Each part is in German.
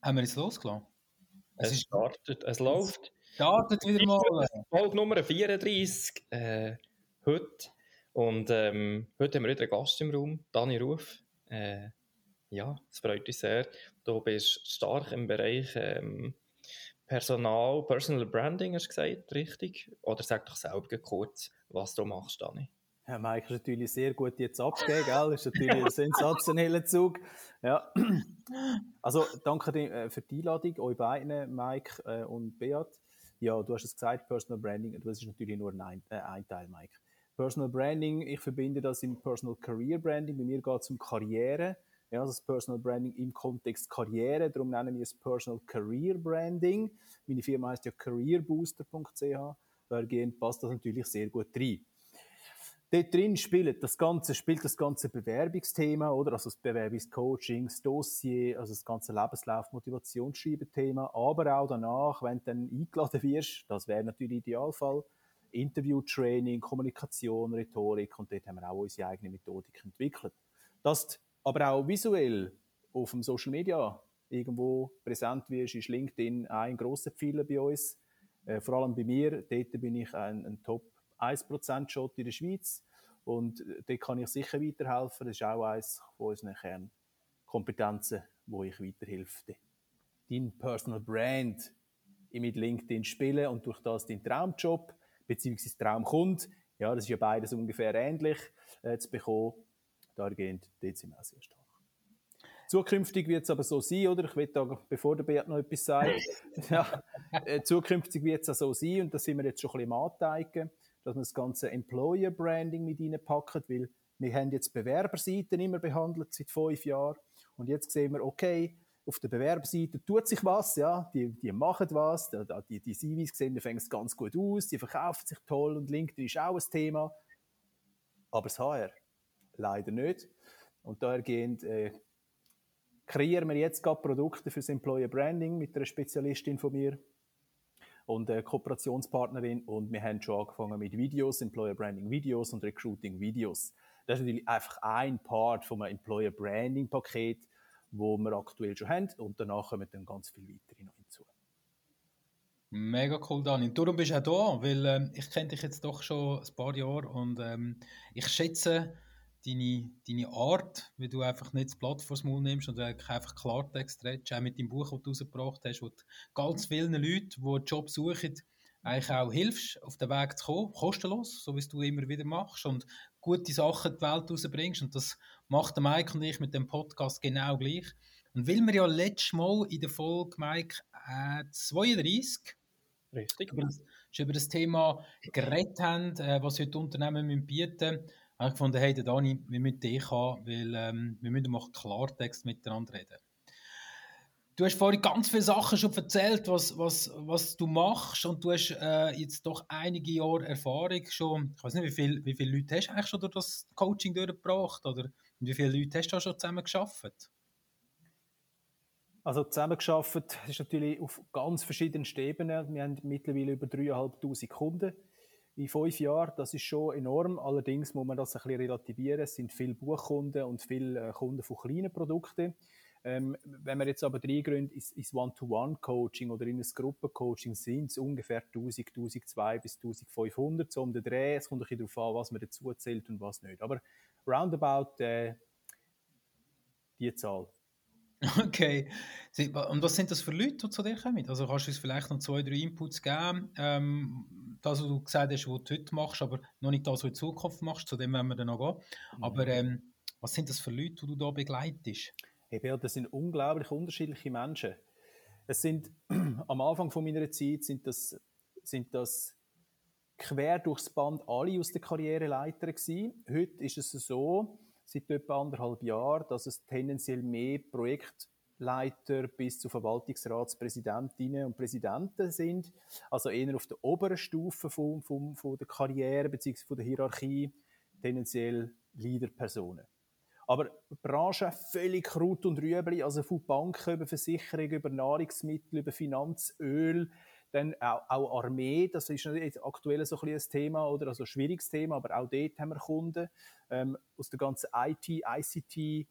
Haben wir jetzt losgelassen? Es, es startet, es läuft. Startet wieder mal. Folge Nummer 34 äh, heute. Und ähm, heute haben wir wieder einen Gast im Raum, Dani Ruf. Äh, ja, es freut uns sehr. Du bist stark im Bereich ähm, Personal, Personal Branding, hast du gesagt, richtig? Oder sag doch selber kurz, was du machst, Dani. Ja, Mike ist natürlich sehr gut jetzt abgegeben, gell? Das ist natürlich ein sensationeller Zug. Ja. Also, danke dir äh, für die Einladung, euch beiden, Mike äh, und Beat. Ja, du hast es gesagt, Personal Branding, das ist natürlich nur ein, äh, ein Teil, Mike. Personal Branding, ich verbinde das in Personal Career Branding. Bei mir geht es um Karriere. Ja, das Personal Branding im Kontext Karriere. Darum nennen wir es Personal Career Branding. Meine Firma heißt ja careerbooster.ch. Dahergehend passt das natürlich sehr gut rein. Dort drin spielt das ganze, spielt das ganze Bewerbungsthema, oder? Also das Bewerbungscoaching, das Dossier, also das ganze Lebenslauf, Motivationsschreiben-Thema, aber auch danach, wenn du dann eingeladen wirst, das wäre natürlich Idealfall, Interview-Training, Kommunikation, Rhetorik und dort haben wir auch unsere eigene Methodik entwickelt. Das aber auch visuell auf dem Social Media irgendwo präsent wirst, ist LinkedIn ein grosser Pfeiler bei uns. Äh, vor allem bei mir, dort bin ich ein, ein Top 1% Shot in der Schweiz. Und dort kann ich sicher weiterhelfen. Das ist auch eines von unseren Kernkompetenzen, wo ich weiterhelfe. Dein Personal Brand mit LinkedIn spielen und durch das dein Traumjob bzw. Traumkund, ja, das ist ja beides ungefähr ähnlich äh, zu bekommen. Dahingehend, dort sind wir auch sehr stark. Zukünftig wird es aber so sein, oder? Ich will da, bevor der Beat noch etwas sagt, ja, äh, zukünftig wird es auch so sein, und da sind wir jetzt schon ein bisschen im Anteigen, dass wir das ganze Employer Branding mit reinpacken, weil wir haben jetzt Bewerberseiten immer behandelt seit fünf Jahren. Und jetzt sehen wir, okay, auf der Bewerberseite tut sich was, ja, die, die machen was, die, die CVs sehen, die fängt ganz gut aus, die verkaufen sich toll und LinkedIn ist auch ein Thema, aber das HR leider nicht. Und dahergehend äh, kreieren wir jetzt gerade Produkte für das Employer Branding mit einer Spezialistin von mir, und äh, Kooperationspartnerin und wir haben schon angefangen mit Videos, Employer Branding Videos und Recruiting Videos. Das ist natürlich einfach ein Part vom Employer Branding Paket, wo wir aktuell schon haben und danach kommen dann ganz viele weitere noch hinzu. Mega cool, Dani. Darum bist du auch da, weil ähm, ich kenne dich jetzt doch schon ein paar Jahre und ähm, ich schätze, deine, deine Art, wie du einfach nicht das Blatt vors Maul nimmst und einfach Klartext redest, auch mit dem Buch, das du rausgebracht hast, wo du ganz vielen Leuten, die einen Job suchen, eigentlich auch hilfst, auf den Weg zu kommen, kostenlos, so wie du immer wieder machst und gute Sachen in die Welt rausbringst und das macht der Mike und ich mit dem Podcast genau gleich. Und weil wir ja letztes Mal in der Folge, Mike, äh, 32 Richtig. Über das, über das Thema geredet haben, äh, was heute Unternehmen bieten müssen, habe ich gefunden, hey, Dani, wir müssen dich haben, weil ähm, wir müssen mal Klartext miteinander reden. Du hast vorhin ganz viele Sachen schon erzählt, was, was, was du machst und du hast äh, jetzt doch einige Jahre Erfahrung schon. Ich weiß nicht, wie, viel, wie viele Leute hast du eigentlich schon durch das Coaching durchgebracht oder wie viele Leute hast du schon zusammen geschafft? Also zusammen geschafft ist natürlich auf ganz verschiedenen Ebenen. Wir haben mittlerweile über 3'500 Kunden in fünf Jahren, das ist schon enorm. Allerdings muss man das ein bisschen relativieren. Es sind viele Buchkunden und viele äh, Kunden von kleinen Produkten. Ähm, wenn man jetzt aber reingründet, ist, ist One-to-One-Coaching oder in ein Gruppencoaching sind es ungefähr 1000, 1200 bis 1500 so um den Dreh. Es kommt ein darauf an, was man dazu zählt und was nicht. Aber roundabout äh, die Zahl. Okay. Und was sind das für Leute, die zu dir kommen? Also kannst du uns vielleicht noch zwei, drei Inputs geben? Ähm, das, was du gesagt hast, was du heute machst, aber noch nicht das, was du in Zukunft machst, zu dem werden wir dann noch gehen. Mhm. Aber ähm, was sind das für Leute, die du da begleitest? Bert, das sind unglaublich unterschiedliche Menschen. Es sind, am Anfang von meiner Zeit sind das, sind das quer durchs Band alle aus der Karriereleiter gewesen. Heute ist es so, seit etwa anderthalb Jahren, dass es tendenziell mehr Projektleiter bis zu Verwaltungsratspräsidentinnen und Präsidenten sind. Also eher auf der oberen Stufe von, von, von der Karriere bzw. von der Hierarchie, tendenziell Leaderpersonen. Aber Branche völlig Kraut und Rüebli, also von Banken über Versicherungen, über Nahrungsmittel, über Finanzöl, dann auch, auch Armee, das ist jetzt aktuell so ein, ein Thema, oder? Also ein schwieriges Thema, aber auch dort haben wir Kunden ähm, aus der ganzen IT, ICT,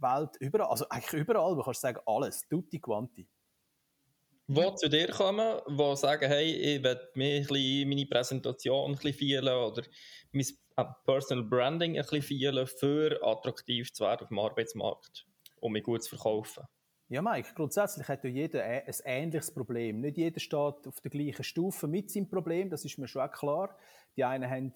Welt, überall, also eigentlich überall, du kannst sagen, alles, tutti quanti. Die zu dir kommen, die sagen, hey, ich will mir meine Präsentation ein bisschen feilen oder mein äh, Personal Branding ein bisschen feilen, für attraktiv zu werden auf dem Arbeitsmarkt, um mich gut zu verkaufen. Ja, Mike, grundsätzlich hat ja jeder ein ähnliches Problem. Nicht jeder steht auf der gleichen Stufe mit seinem Problem, das ist mir schon auch klar. Die einen haben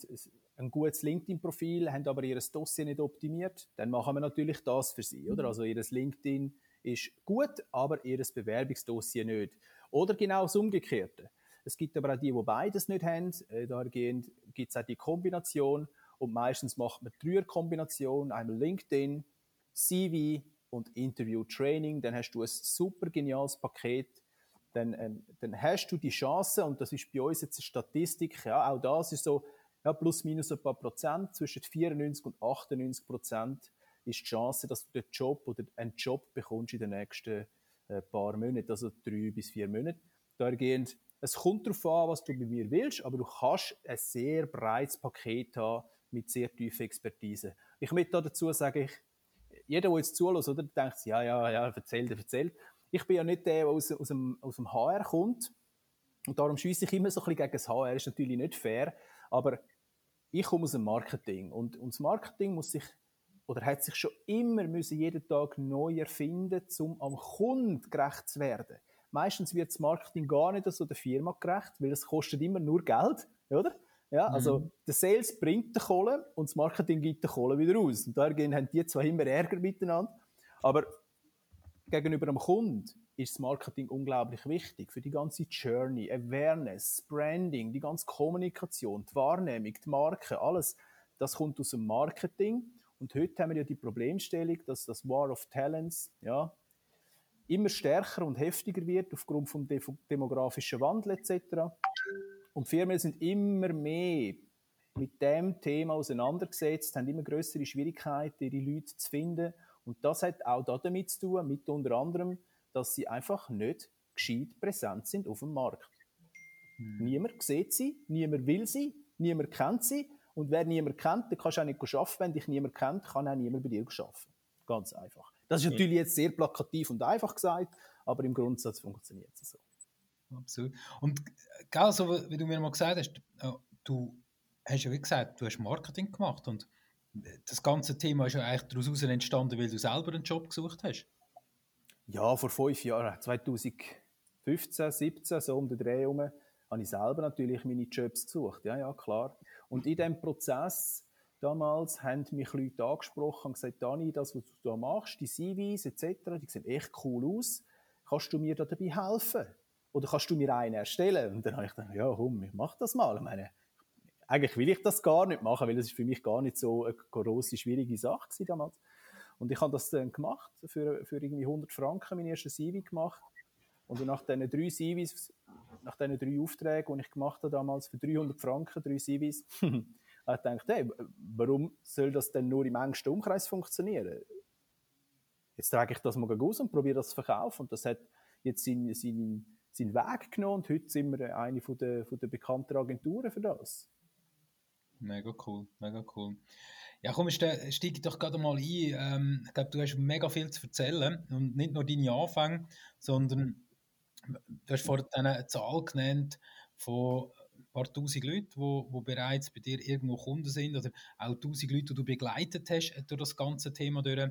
ein gutes LinkedIn-Profil, haben aber ihr Dossier nicht optimiert. Dann machen wir natürlich das für sie, oder? Also ihr LinkedIn ist gut, aber ihr Bewerbungsdossier nicht. Oder genau das Umgekehrte. Es gibt aber auch die, die beides nicht haben. Äh, Dahingehend gibt es auch die Kombination. Und meistens macht man die Kombination, einmal LinkedIn, CV und Interview-Training. Dann hast du ein super geniales Paket. Dann, ähm, dann hast du die Chance, und das ist bei uns jetzt eine Statistik, ja, auch das ist so, ja, plus minus ein paar Prozent, zwischen 94 und 98 Prozent ist die Chance, dass du den Job oder einen Job bekommst in den nächsten äh, paar Monaten, also drei bis vier Monate. Dahergehend, es kommt darauf an, was du bei mir willst, aber du kannst ein sehr breites Paket haben mit sehr tiefer Expertise. Ich möchte dazu sagen, ich, jeder, der jetzt zuhört, oder, denkt, ja, ja, ja, erzählt, erzählt. Ich bin ja nicht der, der aus, aus, dem, aus dem HR kommt. Und darum schieße ich immer so ein bisschen gegen das HR. Ist natürlich nicht fair. Aber ich komme aus dem Marketing. Und, und das Marketing muss sich, oder hat sich schon immer müssen jeden Tag neu erfinden, um am Kunden gerecht zu werden. Meistens wird das Marketing gar nicht so der Firma gerecht, weil es kostet immer nur Geld, oder? Ja, also mhm. der Sales bringt die Kohle und das Marketing gibt die Kohle wieder raus. Und daher haben die zwei immer Ärger miteinander. Aber gegenüber dem Kunden ist das Marketing unglaublich wichtig für die ganze Journey, Awareness, Branding, die ganze Kommunikation, die Wahrnehmung, die Marke, alles. Das kommt aus dem Marketing. Und heute haben wir ja die Problemstellung, dass das War of Talents ja, immer stärker und heftiger wird aufgrund vom demografischen Wandel etc. Und Firmen sind immer mehr mit dem Thema auseinandergesetzt, haben immer größere Schwierigkeiten, ihre Leute zu finden. Und das hat auch damit zu tun, mit unter anderem, dass sie einfach nicht gescheit präsent sind auf dem Markt. Mhm. Niemand sieht sie, niemand will sie, niemand kennt sie. Und wer niemand kennt, der kannst du auch nicht arbeiten. Wenn dich niemand kennt, kann auch niemand bei dir arbeiten. Ganz einfach. Das ist natürlich jetzt sehr plakativ und einfach gesagt, aber im Grundsatz funktioniert es so absolut. Und genau so wie du mir mal gesagt hast, äh, du hast ja wie gesagt, du hast Marketing gemacht und das ganze Thema ist ja eigentlich daraus entstanden, weil du selber einen Job gesucht hast. Ja, vor fünf Jahren, 2015, 2017, so um den Dreh herum, habe ich selber natürlich meine Jobs gesucht. Ja, ja, klar. Und in diesem Prozess damals haben mich Leute angesprochen und gesagt, Dani, das, was du da machst, die CVs etc., die sehen echt cool aus. Kannst du mir da dabei helfen? Oder kannst du mir einen erstellen? Und dann habe ich gedacht, ja, komm, ich mach das mal. Ich meine, eigentlich will ich das gar nicht machen, weil das ist für mich gar nicht so eine große, schwierige Sache damals. Und ich habe das dann gemacht, für, für irgendwie 100 Franken mein erstes CV gemacht. Und nach diesen drei CVs, nach diesen drei Aufträgen, die ich gemacht habe damals, für 300 Franken, drei CVs, habe ich gedacht, hey, warum soll das denn nur im engsten Umkreis funktionieren? Jetzt trage ich das mal aus und probiere das zu verkaufen. Und das hat jetzt seinen, seinen seinen Weg genommen und heute sind wir eine von der, von der bekannten Agenturen für das. Mega cool, mega cool. Ja, komm, steige doch gerade mal ein. Ähm, ich glaube, du hast mega viel zu erzählen und nicht nur deine Anfänge, sondern du hast vorhin eine Zahl genannt von ein paar tausend Leuten, die, die bereits bei dir irgendwo Kunden sind oder auch tausend Leute, die du begleitet hast durch das ganze Thema durch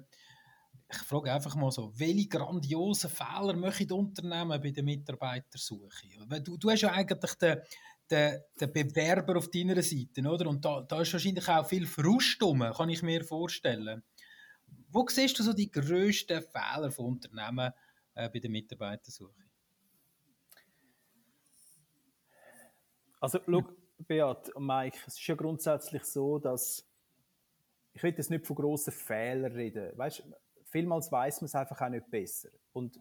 ich frage einfach mal so, welche grandiosen Fehler möchten die Unternehmen bei der Mitarbeitersuche? Du, du hast ja eigentlich den, den, den Bewerber auf deiner Seite, oder? Und da, da ist wahrscheinlich auch viel Frust rum, kann ich mir vorstellen. Wo siehst du so die grössten Fehler von Unternehmen äh, bei der Mitarbeitersuche? Also, schau, Beat und Mike, es ist ja grundsätzlich so, dass ich will jetzt nicht von grossen Fehlern reden. Weißt, vielmals weiß man es einfach auch nicht besser. Und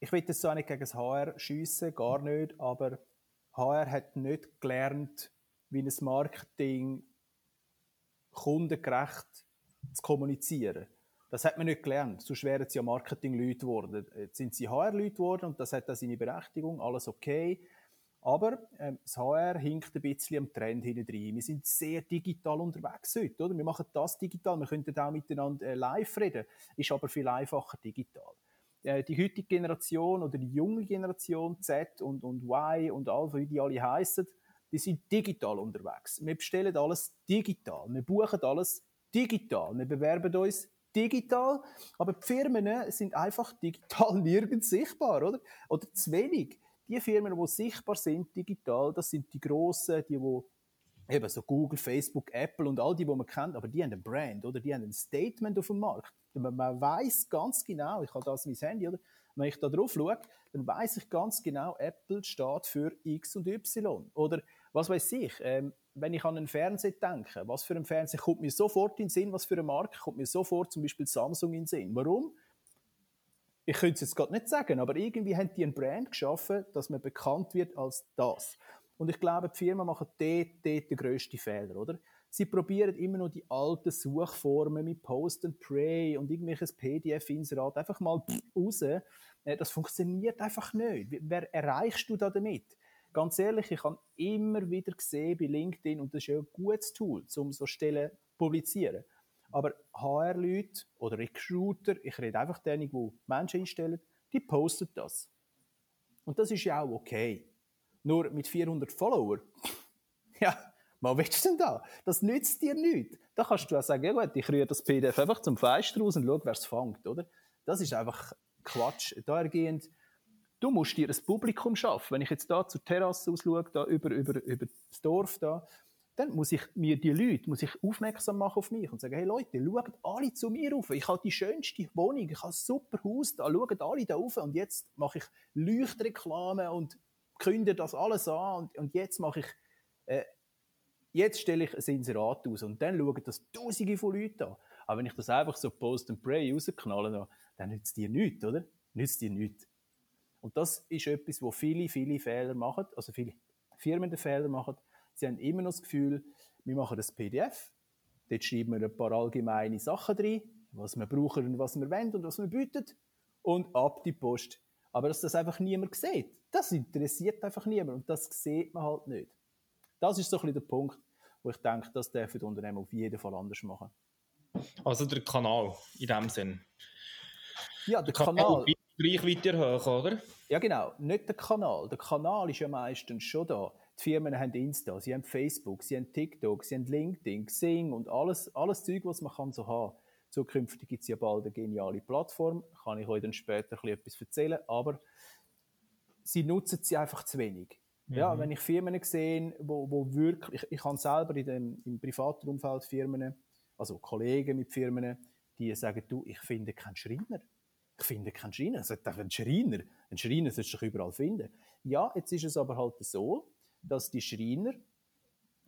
ich will das so nicht gegen das HR schiessen, gar nicht, aber HR hat nicht gelernt, wie ein Marketing kundengerecht zu kommunizieren. Das hat man nicht gelernt, sonst wären sie ja Marketing-Leute geworden. Jetzt sind sie HR-Leute geworden und das hat auch seine Berechtigung, alles okay. Aber ähm, das HR hinkt ein bisschen am Trend hinten. Wir sind sehr digital unterwegs heute, oder? Wir machen das digital, wir könnten auch miteinander äh, live reden, ist aber viel einfacher digital. Äh, die heutige Generation oder die junge Generation Z und, und Y und all, wie die alle heißen, die sind digital unterwegs. Wir bestellen alles digital, wir buchen alles digital, wir bewerben uns digital, aber die Firmen sind einfach digital nirgends sichtbar, oder? Oder zu wenig. Die Firmen, die sichtbar sind digital, das sind die grossen, die, die eben so Google, Facebook, Apple und all die, die man kennt, aber die haben ein Brand, oder? Die haben ein Statement auf dem Markt. Man, man weiß ganz genau, ich habe das mein Handy, oder? Wenn ich da drauf schaue, dann weiß ich ganz genau, Apple steht für X und Y. Oder was weiß ich, ähm, wenn ich an einen Fernseher denke, was für ein Fernseher kommt mir sofort in den Sinn, was für eine Marke kommt mir sofort zum Beispiel Samsung in den Sinn. Warum? Ich könnte es jetzt gerade nicht sagen, aber irgendwie haben die ein Brand geschaffen, dass man bekannt wird als das. Und ich glaube, die Firmen machen dort, dort den grössten Fehler, oder? Sie probieren immer noch die alten Suchformen mit Post and Pray und irgendwelches PDF-Inserat einfach mal raus. Äh, das funktioniert einfach nicht. Wer erreichst du da damit? Ganz ehrlich, ich habe immer wieder gesehen bei LinkedIn, und das ist ja ein gutes Tool, um so Stellen zu publizieren. Aber HR-Leute oder Recruiter, ich rede einfach denen, die Menschen einstellen, die posten das. Und das ist ja auch okay. Nur mit 400 Followern, ja, was willst du denn da? Das nützt dir nichts. Da kannst du auch sagen, ja gut, ich rühre das PDF einfach zum Fenster raus und schaue, wer es fängt, oder? Das ist einfach Quatsch. Dahergehend, du musst dir ein Publikum schaffen. Wenn ich jetzt da zur Terrasse ausschaue, da über, über, über das Dorf da, dann muss ich mir die Leute muss ich aufmerksam machen auf mich und sagen, hey Leute, schaut alle zu mir rauf. Ich habe die schönste Wohnung, ich habe ein super Haus da, schaut alle da rauf und jetzt mache ich Leuchtreklame und künde das alles an und, und jetzt mache ich, äh, jetzt stelle ich ein Inserat aus und dann schauen das Tausende von Leuten an. Aber wenn ich das einfach so Post and Pray rausknalle, dann nützt dir nichts, oder? Nützt dir nichts. Und das ist etwas, wo viele, viele Fehler machen, also viele Firmen den Fehler machen, Sie haben immer noch das Gefühl, wir machen das PDF, dort schreiben wir ein paar allgemeine Sachen drin, was wir brauchen und was wir wollen und was wir bieten und ab die Post. Aber dass das einfach niemand sieht, das interessiert einfach niemand und das sieht man halt nicht. Das ist so ein bisschen der Punkt, wo ich denke, das dürfen die Unternehmen auf jeden Fall anders machen. Also der Kanal in dem Sinn. Ja, der, der Kanal. Reichweite erhöhen, oder? Ja, genau. Nicht der Kanal. Der Kanal ist ja meistens schon da. Die Firmen haben Insta, sie haben Facebook, sie haben TikTok, sie haben LinkedIn, Xing und alles, alles Zeug, was man kann so haben. Zukünftig gibt es ja bald eine geniale Plattform, kann ich euch dann später etwas erzählen, aber sie nutzen sie einfach zu wenig. Mhm. Ja, wenn ich Firmen sehe, wo, wo wirklich, ich, ich habe selber in dem, im privaten Umfeld Firmen, also Kollegen mit Firmen, die sagen, du, ich finde keinen Schreiner. Ich finde keinen Schreiner. Ich sage, ein Schreiner, ein Schreiner sollst du überall finden. Ja, jetzt ist es aber halt so, dass die Schreiner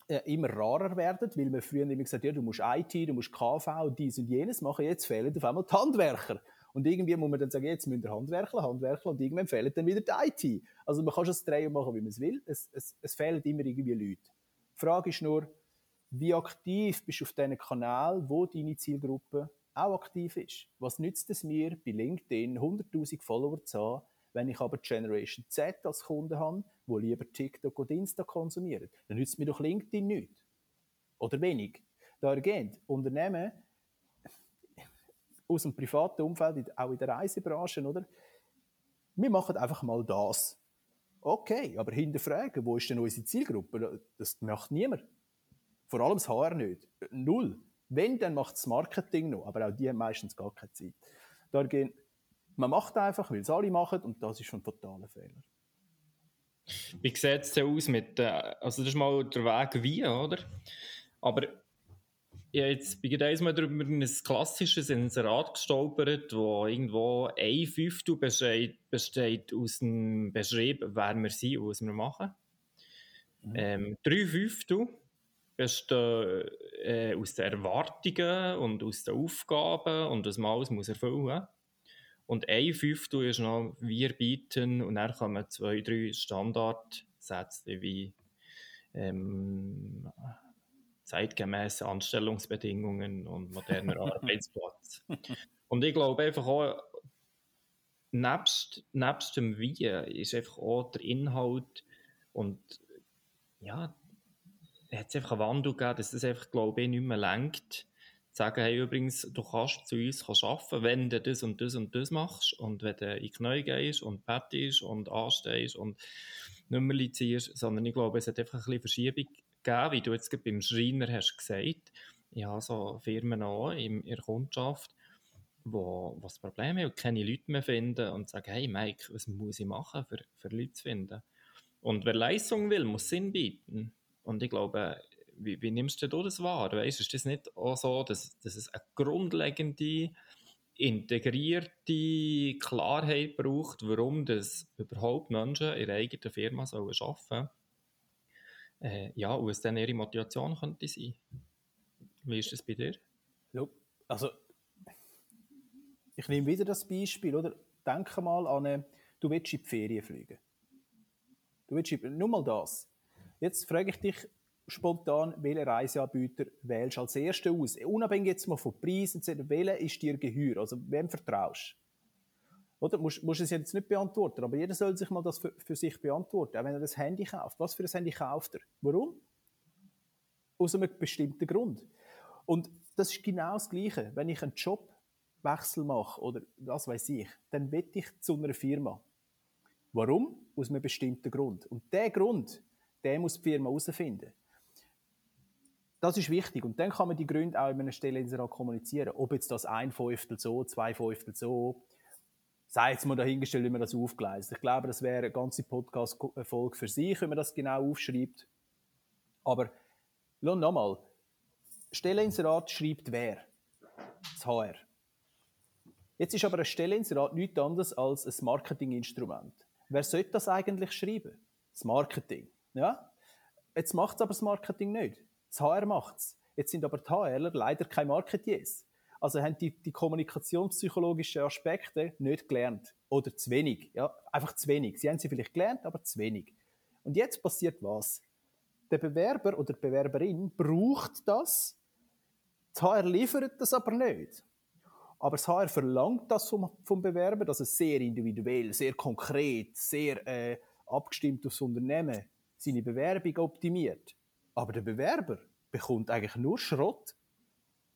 äh, immer rarer werden, weil man früher immer gesagt hat, ja, du musst IT, du musst KV, dies und jenes machen, jetzt fehlen auf einmal die Handwerker. Und irgendwie muss man dann sagen, jetzt müssen wir Handwerker, Handwerker und irgendwann fehlen dann wieder die IT. Also man kann schon das Drehen machen, wie man es will. Es, es, es fehlen immer irgendwie Leute. Die Frage ist nur, wie aktiv bist du auf diesen Kanal, wo deine Zielgruppe auch aktiv ist? Was nützt es mir, bei LinkedIn 100'000 Follower zu haben, wenn ich aber Generation Z als Kunde habe, wo lieber TikTok und Insta konsumieren, dann nützt mir doch LinkedIn nicht. Oder wenig. Dahergehend, Unternehmen aus dem privaten Umfeld, auch in der Reisebranche, oder? Wir machen einfach mal das. Okay, aber hinterfragen, wo ist denn unsere Zielgruppe? Das macht niemand. Vor allem das HR nicht. Null. Wenn, dann macht das Marketing noch, aber auch die haben meistens gar keine Zeit. Dahergehend, man macht einfach, weil es alle machen und das ist schon ein totaler Fehler. Wie sieht es denn aus mit, äh, also das ist mal der Weg wie, oder? Aber ja, jetzt bin ich einmal über ein klassisches Inserat gestolpert, wo irgendwo ein Fünftel besteht, besteht aus dem Beschrieb, wer wir sind und was wir machen. Mhm. Ähm, drei Fünftel bestehen äh, aus den Erwartungen und aus den Aufgaben und was man alles muss erfüllen muss. Und ein Fünftel ist noch wir bieten und dann kommen zwei, drei Standardsätze wie ähm, zeitgemäße Anstellungsbedingungen und moderner Arbeitsplatz. Und ich glaube einfach auch, nebst, nebst dem Wie ist einfach auch der Inhalt Und ja, hat es einfach einen Wandel gegeben, dass das einfach, glaube ich, nicht mehr lenkt. Sagen, hey, übrigens, du kannst zu uns arbeiten, wenn du das und das und das machst und wenn du in die Knie gehst und bettest und anstehst und nicht mehr ziehst, sondern ich glaube, es hat einfach ein bisschen Verschiebung gegeben, wie du jetzt beim Schreiner hast gesagt. Ja, so Firmen auch in ihrer Kundschaft, wo, wo das Problem haben und keine Leute mehr finden und sagen, hey Mike, was muss ich machen, für, für Leute zu finden? Und wer Leistung will, muss Sinn bieten. Und ich glaube, wie, wie nimmst du das wahr? Weißt, ist das nicht auch so, dass, dass es eine grundlegende, integrierte Klarheit braucht, warum das überhaupt Menschen in ihrer eigenen Firma arbeiten sollen? Äh, ja, und was dann ihre Motivation könnte sein. Wie ist das bei dir? Also, ich nehme wieder das Beispiel, oder? Denke mal an, eine, du willst in die Ferien fliegen. Du willst nur mal das. Jetzt frage ich dich spontan, welchen Reiseanbieter wählst du als Erster aus? Unabhängig jetzt mal von Preisen, welcher ist dir geheuer? Also, wem vertraust du? Oder? Musst, musst es jetzt nicht beantworten, aber jeder soll sich mal das für, für, sich beantworten, auch wenn er das Handy kauft. Was für ein Handy kauft er? Warum? Aus einem bestimmten Grund. Und das ist genau das Gleiche. Wenn ich einen Jobwechsel mache oder was weiß ich, dann will ich zu einer Firma. Warum? Aus einem bestimmten Grund. Und der Grund, der muss die Firma herausfinden. Das ist wichtig. Und dann kann man die Gründe auch in einer Stelleninserat kommunizieren. Ob jetzt das ein Fünftel so, zwei Fünftel so, sei jetzt mal dahingestellt, wie man das aufgleist. Ich glaube, das wäre eine ganze Podcast-Folge für sich, wenn man das genau aufschreibt. Aber, nochmal, Stelleninserat schreibt wer? Das HR. Jetzt ist aber ein Stelleninserat nichts anderes als ein Marketinginstrument. Wer sollte das eigentlich schreiben? Das Marketing. Ja? Jetzt macht es aber das Marketing nicht. Das HR macht es. Jetzt sind aber die HRler leider keine Marketiers. Also haben die, die kommunikationspsychologischen Aspekte nicht gelernt. Oder zu wenig. Ja? Einfach zu wenig. Sie haben sie vielleicht gelernt, aber zu wenig. Und jetzt passiert was? Der Bewerber oder die Bewerberin braucht das. Das HR liefert das aber nicht. Aber das HR verlangt das vom, vom Bewerber, dass es sehr individuell, sehr konkret, sehr äh, abgestimmt aufs Unternehmen seine Bewerbung optimiert. Aber der Bewerber bekommt eigentlich nur Schrott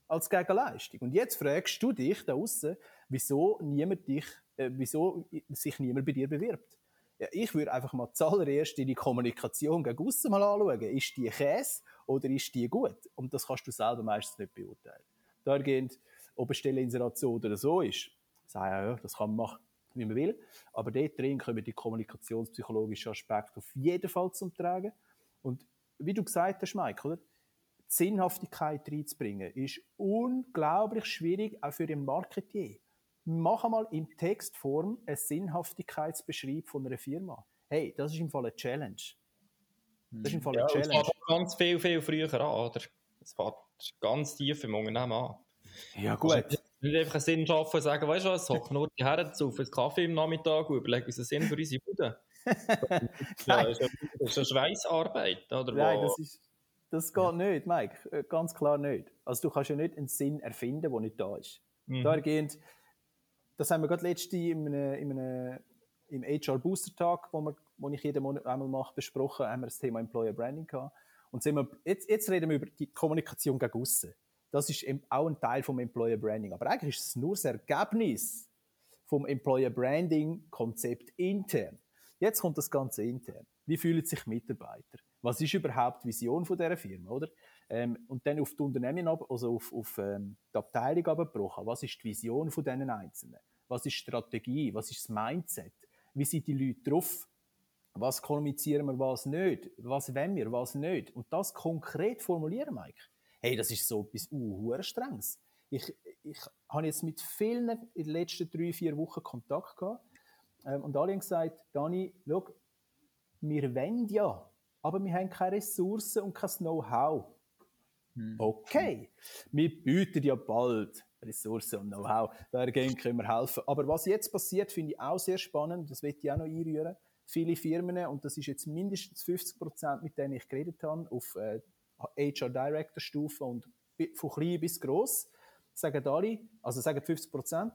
als Gegenleistung. Und jetzt fragst du dich da außen, wieso niemand dich, äh, wieso sich niemand bei dir bewirbt. Ja, ich würde einfach mal zuallererst in die Kommunikation gegen aussen mal anschauen. Ist die Käse oder ist die gut? Und das kannst du selber meistens nicht beurteilen. Dahergehend ob eine Stelleninserat so oder so ist, sagen ja, das kann man machen, wie man will. Aber dort drin kommen die kommunikationspsychologischen Aspekte auf jeden Fall zum Tragen. Und wie du gesagt hast, Mike, oder? Die Sinnhaftigkeit reinzubringen, ist unglaublich schwierig, auch für den Marketier. Mach einmal in Textform eine Sinnhaftigkeitsbeschreibung von einer Firma. Hey, das ist im Fall eine Challenge. Das ist im Fall eine ja, Challenge. Es fängt ganz viel, viel früher an, oder? Es fängt ganz tief im Unternehmen an. Ja, gut. Also, nicht einfach einen Sinn schaffen und sagen, weißt du was, hocken nur die Herren zu auf einen Kaffee im Nachmittag und überlegen uns einen Sinn für unsere Bude. ja, das ist eine Schweißarbeit, oder? Nein, das, ist, das geht nicht, Mike. Äh, ganz klar nicht. Also du kannst ja nicht einen Sinn erfinden, der nicht da ist. Mhm. Dahergehend, das haben wir gerade letzte in einem, in einem, im HR Booster Tag, wo, wir, wo ich jeden Monat einmal mache, besprochen, haben wir das Thema Employer Branding gehabt. Und sind wir, jetzt, jetzt reden wir über die Kommunikation gegen aussen. Das ist auch ein Teil vom Employer Branding. Aber eigentlich ist es nur das Ergebnis vom Employer Branding Konzept intern. Jetzt kommt das Ganze intern. Wie fühlen sich Mitarbeiter? Was ist überhaupt die Vision von dieser Firma, oder? Ähm, und dann auf die Unternehmen, also auf, auf ähm, die Abteilung abgebrochen. Was ist die Vision von diesen Einzelnen? Was ist die Strategie? Was ist das Mindset? Wie sind die Leute drauf? Was kommunizieren wir, was nicht? Was wollen wir, was nicht? Und das konkret formulieren, Mike hey, das ist so etwas uh, strenges. Ich, ich habe jetzt mit vielen in den letzten drei, vier Wochen Kontakt gehabt ähm, und alle haben gesagt, Dani, schau, wir wollen ja, aber wir haben keine Ressourcen und kein Know-how. Hm. Okay, wir bieten ja bald Ressourcen und Know-how, dagegen können wir helfen. Aber was jetzt passiert, finde ich auch sehr spannend, das möchte ich auch noch einrühren. Viele Firmen, und das ist jetzt mindestens 50 Prozent, mit denen ich geredet habe, auf äh, HR Director Stufe und von klein bis groß, sagen alle, also sagen 50 Prozent,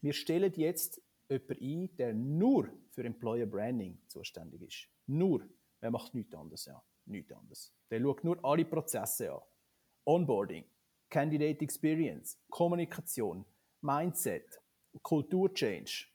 wir stellen jetzt jemanden ein, der nur für Employer Branding zuständig ist. Nur. Er macht nichts anderes, ja. Nichts anderes. Der schaut nur alle Prozesse an. Onboarding, Candidate Experience, Kommunikation, Mindset, Kulturchange,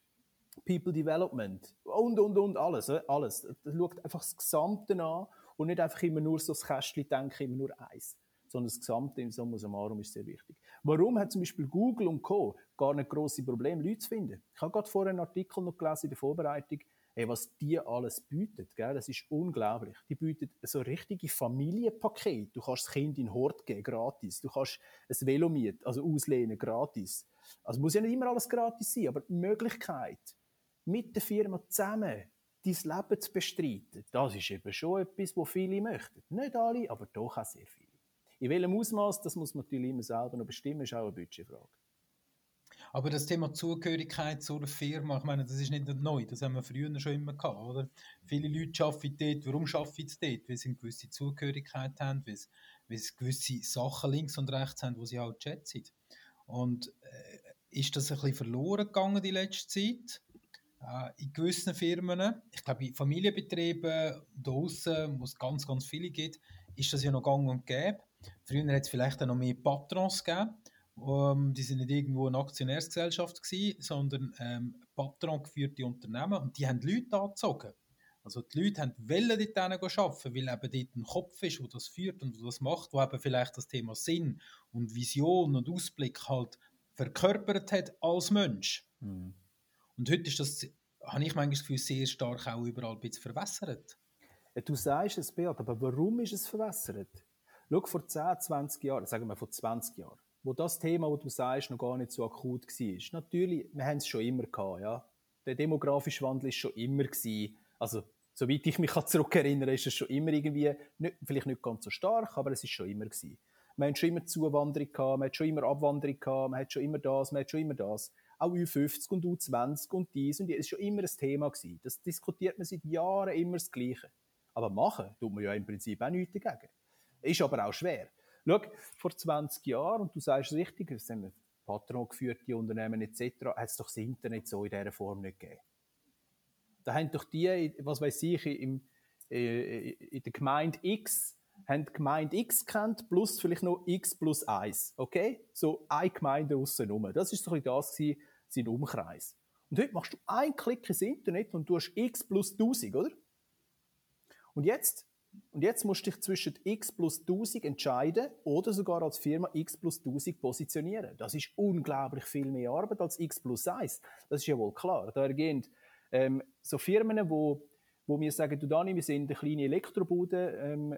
People Development und, und, und, alles. alles. Er schaut einfach das Gesamte an und nicht einfach immer nur so das Kästchen denken, immer nur eins. Sondern das Gesamte in Summa summarum ist sehr wichtig. Warum hat zum Beispiel Google und Co. gar nicht grosse Probleme, Leute zu finden? Ich habe gerade vorher einen Artikel noch gelesen in der Vorbereitung, Ey, was die alles bieten, gell? das ist unglaublich. Die bieten so richtige Familienpakete. Du kannst das Kind in den Hort geben, gratis. Du kannst ein Velo mieten, also auslehnen, gratis. Also muss ja nicht immer alles gratis sein, aber die Möglichkeit, mit der Firma zusammen dein Leben zu bestreiten, das ist eben schon etwas, was viele möchten. Nicht alle, aber doch auch sehr viele. In welchem Ausmaß, das muss man natürlich immer selber noch bestimmen, ist auch eine Budgetfrage. Aber das Thema Zugehörigkeit zu einer Firma, ich meine, das ist nicht neu, das haben wir früher schon immer gehabt, oder? Viele Leute arbeiten dort, warum arbeiten sie dort? Weil sie eine gewisse Zugehörigkeit haben, weil sie, weil sie gewisse Sachen links und rechts haben, wo sie halt schätzen. Und äh, ist das ein bisschen verloren gegangen die letzte Zeit? Äh, in gewissen Firmen, ich glaube in Familienbetrieben da außen, wo es ganz, ganz viele gibt, ist das ja noch gang und gäbe. Früher hat es vielleicht auch noch mehr Patrons gegeben. Um, die sind nicht irgendwo eine Aktionärsgesellschaft gewesen, sondern ähm, Patron geführte Unternehmen und die haben Leute angezogen. Also die Leute haben wollen dort arbeiten, weil eben dort ein Kopf ist, der das führt und das macht, wo eben vielleicht das Thema Sinn und Vision und Ausblick halt verkörpert hat als Mensch. Mhm. Und heute ist das, habe ich manchmal das Gefühl, sehr stark auch überall ein bisschen verwässert. Du sagst es, Beat, aber warum ist es verwässert? Schau, vor 10, 20 Jahren, sagen wir vor 20 Jahren, wo das Thema, wo du sagst, noch gar nicht so akut war. Natürlich, wir haben es schon immer gehabt, ja. Der demografische Wandel ist schon immer gewesen. Also, soweit ich mich zurückerinnere, ist es schon immer irgendwie, nicht, vielleicht nicht ganz so stark, aber es ist schon immer gewesen. Man hat schon immer Zuwanderung gehabt, man hat schon immer Abwanderung gehabt, man hat schon immer das, man hat schon immer das. Auch U50 und U20 und dies und dies, ist schon immer ein Thema gewesen. Das diskutiert man seit Jahren immer das Gleiche. Aber machen tut man ja im Prinzip auch nichts dagegen. Ist aber auch schwer. Schau, vor 20 Jahren, und du sagst richtig, es sind patrongeführte Unternehmen etc., hat es doch das Internet so in dieser Form nicht gegeben. Da haben doch die, was weiß ich, im, äh, in der Gemeinde X, haben die Gemeinde X kennt, plus vielleicht noch X plus 1. Okay? So eine Gemeinde aussen Das ist so ein das sein Umkreis. Und heute machst du einen Klick ins Internet und du hast X plus 1000, oder? Und jetzt und jetzt musst du dich zwischen x plus 1000 entscheiden oder sogar als Firma x plus 1000 positionieren. Das ist unglaublich viel mehr Arbeit als x plus 1. Das ist ja wohl klar. Da ergehen ähm, so Firmen, wo, wo mir sagen, du Dani, wir sind eine kleine Elektrobude, ähm,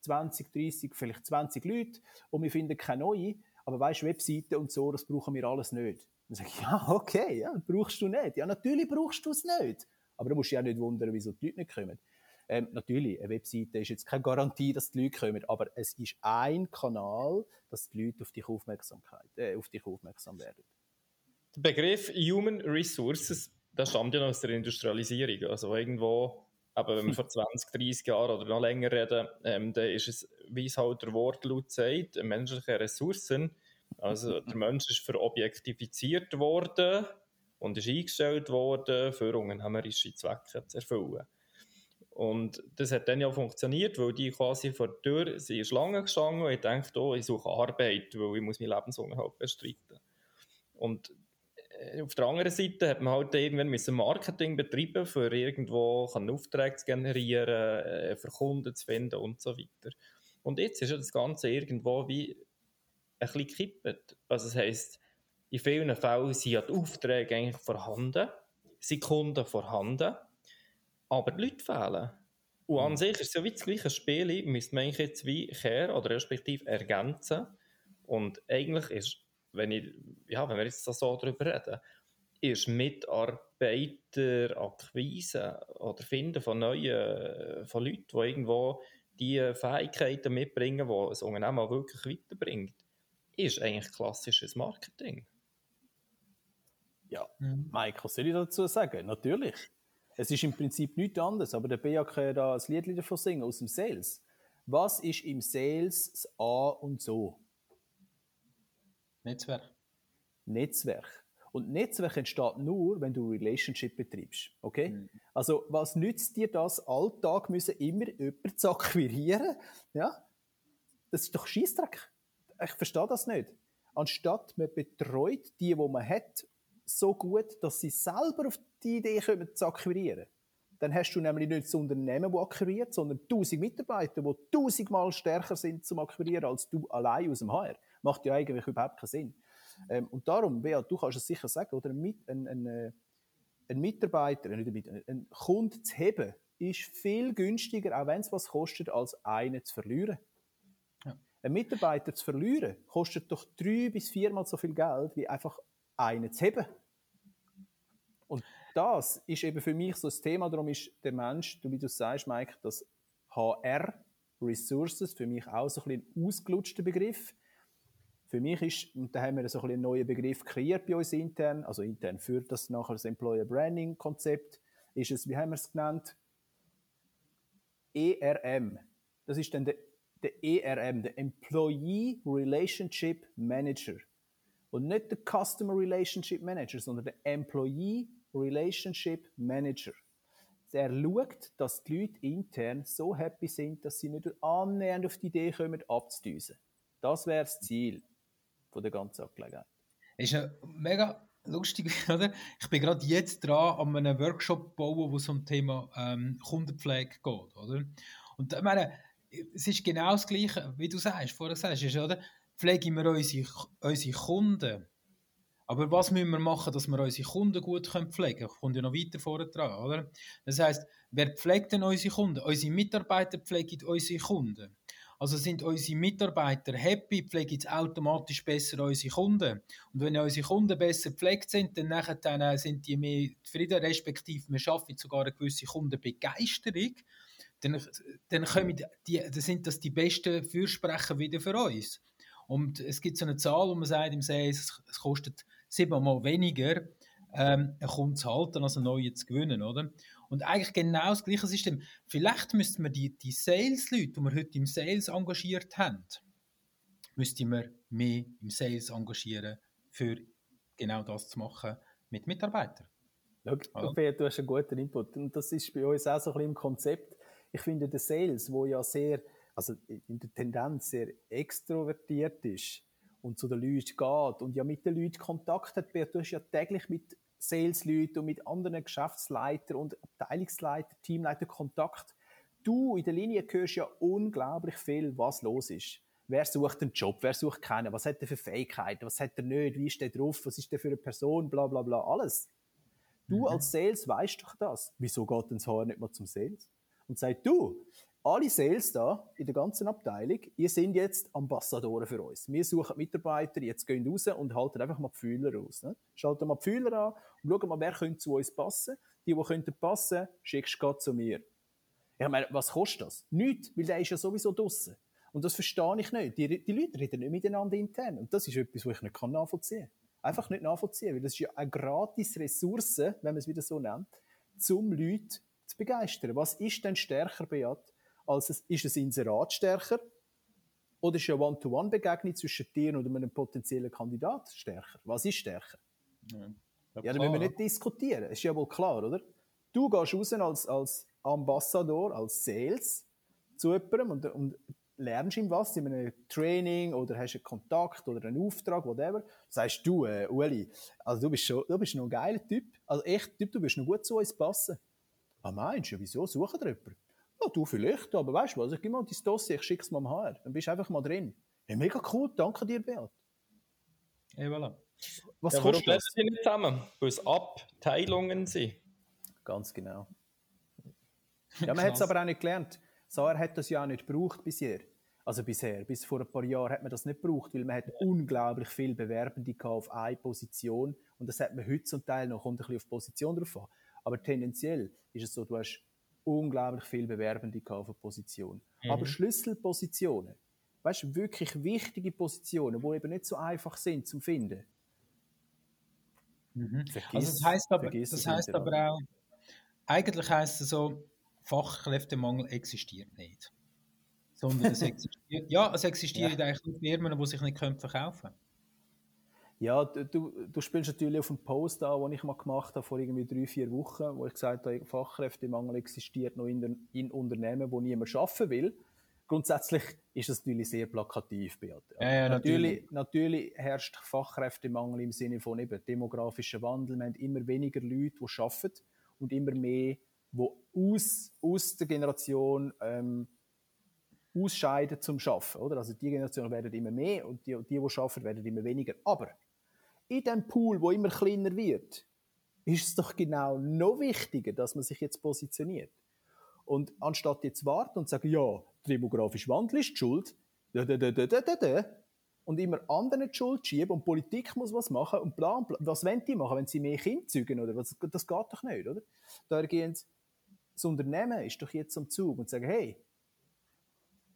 20, 30, vielleicht 20 Leute und wir finden keine neue, aber weißt, Webseiten und so, das brauchen wir alles nicht. Dann sage ich, ja, okay, ja, brauchst du nicht. Ja, natürlich brauchst du es nicht. Aber du musst dich ja nicht wundern, wieso die Leute nicht kommen. Ähm, natürlich, eine Webseite ist jetzt keine Garantie, dass die Leute kommen, aber es ist ein Kanal, dass die Leute auf dich, Aufmerksamkeit, äh, auf dich aufmerksam werden. Der Begriff Human Resources, das stammt ja noch aus der Industrialisierung. Also irgendwo, aber wenn wir vor 20, 30 Jahren oder noch länger reden, ähm, dann ist es, wie es halt der Wortlaut sagt, menschliche Ressourcen. Also der Mensch ist verobjektifiziert worden und ist eingestellt worden, für unternehmerische Zwecke zu erfüllen. Und das hat dann ja funktioniert, weil die quasi vor der Tür sind Schlange gestanden und ich dachte, oh, ich suche Arbeit, weil ich muss meinen Lebensunterhalt bestreiten. Und äh, auf der anderen Seite hat man halt irgendwann müssen Marketing betreiben, für irgendwo Aufträge zu generieren, äh, für Kunden zu finden und so weiter. Und jetzt ist ja das Ganze irgendwo wie ein bisschen gekippt. Also das heisst, in vielen Fällen sind ja die Aufträge eigentlich vorhanden, sind Kunden vorhanden, aber die Leute fehlen. Und an mhm. sich ist es ja wie das gleiche Spiel, müsste man eigentlich jetzt wie kehren oder respektive ergänzen. Und eigentlich ist, wenn, ich, ja, wenn wir jetzt so darüber reden, ist Mitarbeiterakquise oder Finden von neuen von Leuten, die irgendwo die Fähigkeiten mitbringen, die ein Unternehmen auch wirklich weiterbringt, ist eigentlich klassisches Marketing. Ja, mhm. Mike, was soll ich dazu sagen? Natürlich. Es ist im Prinzip nichts anderes, aber der Bea kann ja da ein Lied davon singen, aus dem Sales. Was ist im Sales das A und so? Netzwerk. Netzwerk. Und Netzwerk entsteht nur, wenn du Relationship betreibst. Okay? Mhm. Also, was nützt dir das, Alltag müssen immer jemanden zu akquirieren? Ja? Das ist doch Scheißdreck. Ich verstehe das nicht. Anstatt man betreut die, die man hat, so gut, dass sie selber auf die Idee kommen, zu akquirieren. Dann hast du nämlich nicht das Unternehmen, das akquiriert, sondern 1000 Mitarbeiter, die tausendmal stärker sind zum Akquirieren als du allein aus dem HR. Macht ja eigentlich überhaupt keinen Sinn. Ähm, und darum, Bea, du kannst es sicher sagen, oder ein, ein, ein, äh, ein Mitarbeiter, nicht ein, ein Kunde zu heben, ist viel günstiger, auch wenn es was kostet, als einen zu verlieren. Ja. Ein Mitarbeiter zu verlieren, kostet doch drei bis viermal so viel Geld, wie einfach einen zu heben. Und das ist eben für mich so das Thema, darum ist der Mensch, wie du sagst, Mike, das HR, Resources, für mich auch so ein, ein ausgelutschter Begriff. Für mich ist, und da haben wir so ein einen neuen Begriff kreiert bei uns intern, also intern für das nachher das Employer Branding Konzept, ist es, wie haben wir es genannt? ERM. Das ist dann der, der ERM, der Employee Relationship Manager. Und nicht der Customer Relationship Manager, sondern der Employee Relationship Manager. Der schaut, dass die Leute intern so happy sind, dass sie nicht annähernd auf die Idee kommen, abzudüsen. Das wäre das Ziel von der ganzen Angelegenheit. Ist ja mega lustig, oder? Ich bin gerade jetzt dran an einem Workshop bauen, wo es um das Thema ähm, Kundenpflege geht, oder? Und ich meine, es ist genau das Gleiche, wie du sagst, vorher sagst, oder? Pflegen wir unsere, unsere Kunden. Aber was müssen wir machen, dass wir unsere Kunden gut pflegen können? Kommt ja noch weiter vorne oder? Das heißt, wer pflegt denn unsere Kunden? Unsere Mitarbeiter pflegen unsere Kunden. Also sind unsere Mitarbeiter happy, pflegen automatisch besser unsere Kunden. Und wenn unsere Kunden besser gepflegt sind, dann, nachher, äh, sind die mehr zufrieden, respektive wir schaffen sogar eine gewisse Kundenbegeisterung. Dann, dann, die, dann sind das die besten Fürsprecher wieder für uns. Und es gibt so eine Zahl, wo man sagt im Sales, es kostet siebenmal weniger, ähm, einen Kunden zu halten, als einen neuen zu gewinnen, oder? Und eigentlich genau das gleiche System. Vielleicht müssten wir die, die Sales-Leute, die wir heute im Sales engagiert haben, müssten wir mehr im Sales engagieren, für genau das zu machen mit Mitarbeitern. Schau, also. du hast einen guten Input. Und das ist bei uns auch so ein bisschen im Konzept. Ich finde, der Sales, wo ja sehr, also in der Tendenz sehr extrovertiert ist und zu den Leuten geht und ja mit den Leuten Kontakt hat, du hast ja täglich mit Sales-Leuten und mit anderen Geschäftsleitern und Abteilungsleitern, Teamleitern Kontakt. Du in der Linie hörst ja unglaublich viel, was los ist. Wer sucht einen Job? Wer sucht keinen? Was hat er für Fähigkeiten? Was hat er nicht? Wie ist der drauf? Was ist der für eine Person? Bla, bla, bla. Alles. Du mhm. als Sales weißt doch das. Wieso geht denn das Haar nicht mal zum Sales? Und sagt, du, alle Sales da in der ganzen Abteilung, ihr sind jetzt Ambassadoren für uns. Wir suchen Mitarbeiter, jetzt gehen raus und halten einfach mal die Fühler aus. Ne? Schalten mal die Fühler an und schauen mal, wer könnte zu uns passen. Die, die könnten passen, schickst du zu mir. Ich meine, was kostet das? Nichts, weil der ist ja sowieso draussen. Und das verstehe ich nicht. Die, die Leute reden nicht miteinander intern. Und das ist etwas, was ich nicht nachvollziehen kann. Einfach nicht nachvollziehen, weil das ist ja eine gratis Ressource, wenn man es wieder so nennt, um Leute zu begeistern. Was ist denn stärker, Beat, als es, ist ein Inserat stärker? Oder ist eine One-to-One-Begegnung zwischen dir und einem potenziellen Kandidat stärker? Was ist stärker? Ja, ja, ja da müssen wir nicht diskutieren. Ist ja wohl klar, oder? Du gehst raus als, als Ambassador, als Sales zu jemandem und, und lernst ihm was in einem Training oder hast einen Kontakt oder einen Auftrag, whatever. Sagst du, äh, Uli, also du bist schon, du bist noch ein geiler Typ. Also echt Typ, du bist noch gut zu uns passen. Ah, meinst du, wieso? Suchen wir jemanden? Ja, du vielleicht, aber weißt du was, ich gebe mal dein Dossier, ich schicke es mal her. Dann bist du einfach mal drin. Ja, mega cool, danke dir, Beat. Hey, voilà. Was ja, warum bleiben sie nicht zusammen? Weil es Abteilungen sind. Ganz genau. Ja, man hat es aber auch nicht gelernt. Saar hat das ja auch nicht gebraucht bisher. Also bisher, bis vor ein paar Jahren hat man das nicht gebraucht, weil man hat unglaublich viele Bewerbende auf eine Position und das hat man heute zum Teil noch, kommt ein bisschen auf die Position drauf an. Aber tendenziell ist es so, du hast unglaublich viele Bewerbende auf eine Position. Mhm. Aber Schlüsselpositionen, weißt du, wirklich wichtige Positionen, die eben nicht so einfach sind zu finden. Mhm. Vergiss, also das heißt aber, das heißt aber auch, eigentlich heißt es so, Fachkräftemangel existiert nicht. Sondern es existiert, ja, es existieren ja. eigentlich nur Firmen, die sich nicht verkaufen können. Ja, du, du spielst natürlich auf dem Post an, den ich mal gemacht habe vor irgendwie drei, vier Wochen, wo ich gesagt habe, Fachkräftemangel existiert noch in, den, in Unternehmen, wo niemand arbeiten will. Grundsätzlich ist das natürlich sehr plakativ, Beat. Ja, ja, natürlich. natürlich. herrscht Fachkräftemangel im Sinne von eben demografischer Wandel. Wir haben immer weniger Leute, die arbeiten und immer mehr, die aus, aus der Generation ähm, ausscheiden zum Schaffen. Oder? Also die Generation werden immer mehr und die, die, die arbeiten, werden immer weniger. Aber in dem Pool, wo immer kleiner wird, ist es doch genau noch wichtiger, dass man sich jetzt positioniert. Und anstatt jetzt warten und sagen, ja, demografischer Wandel ist die Schuld, da, da, da, da, da, da, und immer anderen die Schuld schieben und Politik muss was machen und bla, bla. Was wollen die machen, wenn sie mehr Kinder zeugen? Oder? Das, das geht doch nicht, oder? Da gehen das Unternehmen ist doch jetzt am Zug und sagen, hey,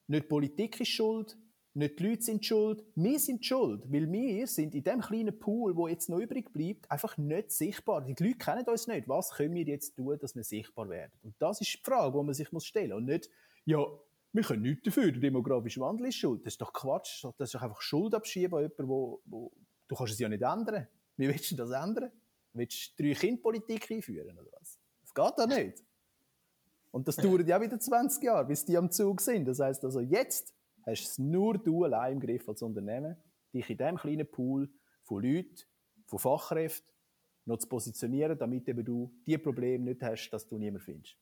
nicht Politik ist schuld, nicht die Leute sind schuld, wir sind schuld, weil wir sind in dem kleinen Pool, wo jetzt noch übrig bleibt, einfach nicht sichtbar. Die Leute kennen uns nicht. Was können wir jetzt tun, dass wir sichtbar werden? Und das ist die Frage, die man sich muss stellen und nicht, ja, wir können nichts dafür, der demografische Wandel ist schuld. Das ist doch Quatsch. Das ist doch einfach Schuld abschieben an jemanden, wo, wo du kannst es ja nicht ändern. Wie willst du das ändern? Willst du drei Kindpolitik einführen oder was? Das geht doch nicht. Und das dauert ja wieder 20 Jahre, bis die am Zug sind. Das heißt also, jetzt hast es nur du allein im Griff als Unternehmen, dich in diesem kleinen Pool von Leuten, von Fachkräften noch zu positionieren, damit eben du die Probleme nicht hast, dass du niemand findest.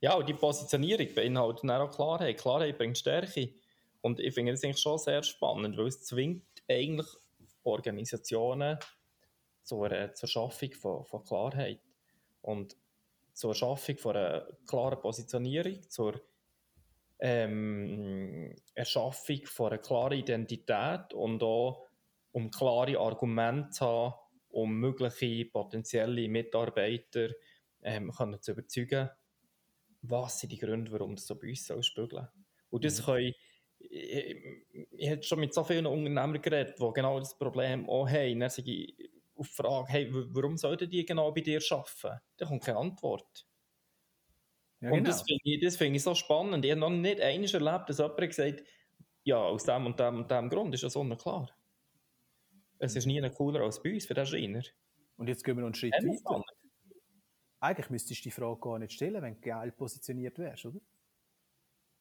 Ja, und die Positionierung beinhaltet auch Klarheit. Klarheit bringt Stärke. Und ich finde das eigentlich schon sehr spannend, weil es zwingt eigentlich Organisationen zur, zur Schaffung von, von Klarheit. Und zur Schaffung von einer klaren Positionierung, zur ähm, Erschaffung von einer klaren Identität und auch um klare Argumente zu haben, um mögliche potenzielle Mitarbeiter ähm, können zu überzeugen, was sind die Gründe, warum das so bei uns soll spiegeln. Und das mhm. können, ich, ich, habe schon mit so vielen Unternehmern geredet, die genau das Problem auch haben. Dann sage ich, auf die Frage, hey, warum sollten die genau bei dir arbeiten? Da kommt keine Antwort. Ja, und genau. das finde ich, find ich so spannend. Ich habe noch nicht einmal erlebt, dass jemand gesagt ja, aus dem und dem und dem Grund ist das unklar. Es ist nie cooler als bei uns für den Schreiner. Und jetzt gehen wir noch einen Schritt ja, weiter. Eigentlich müsstest du die Frage gar nicht stellen, wenn du geil positioniert wärst, oder?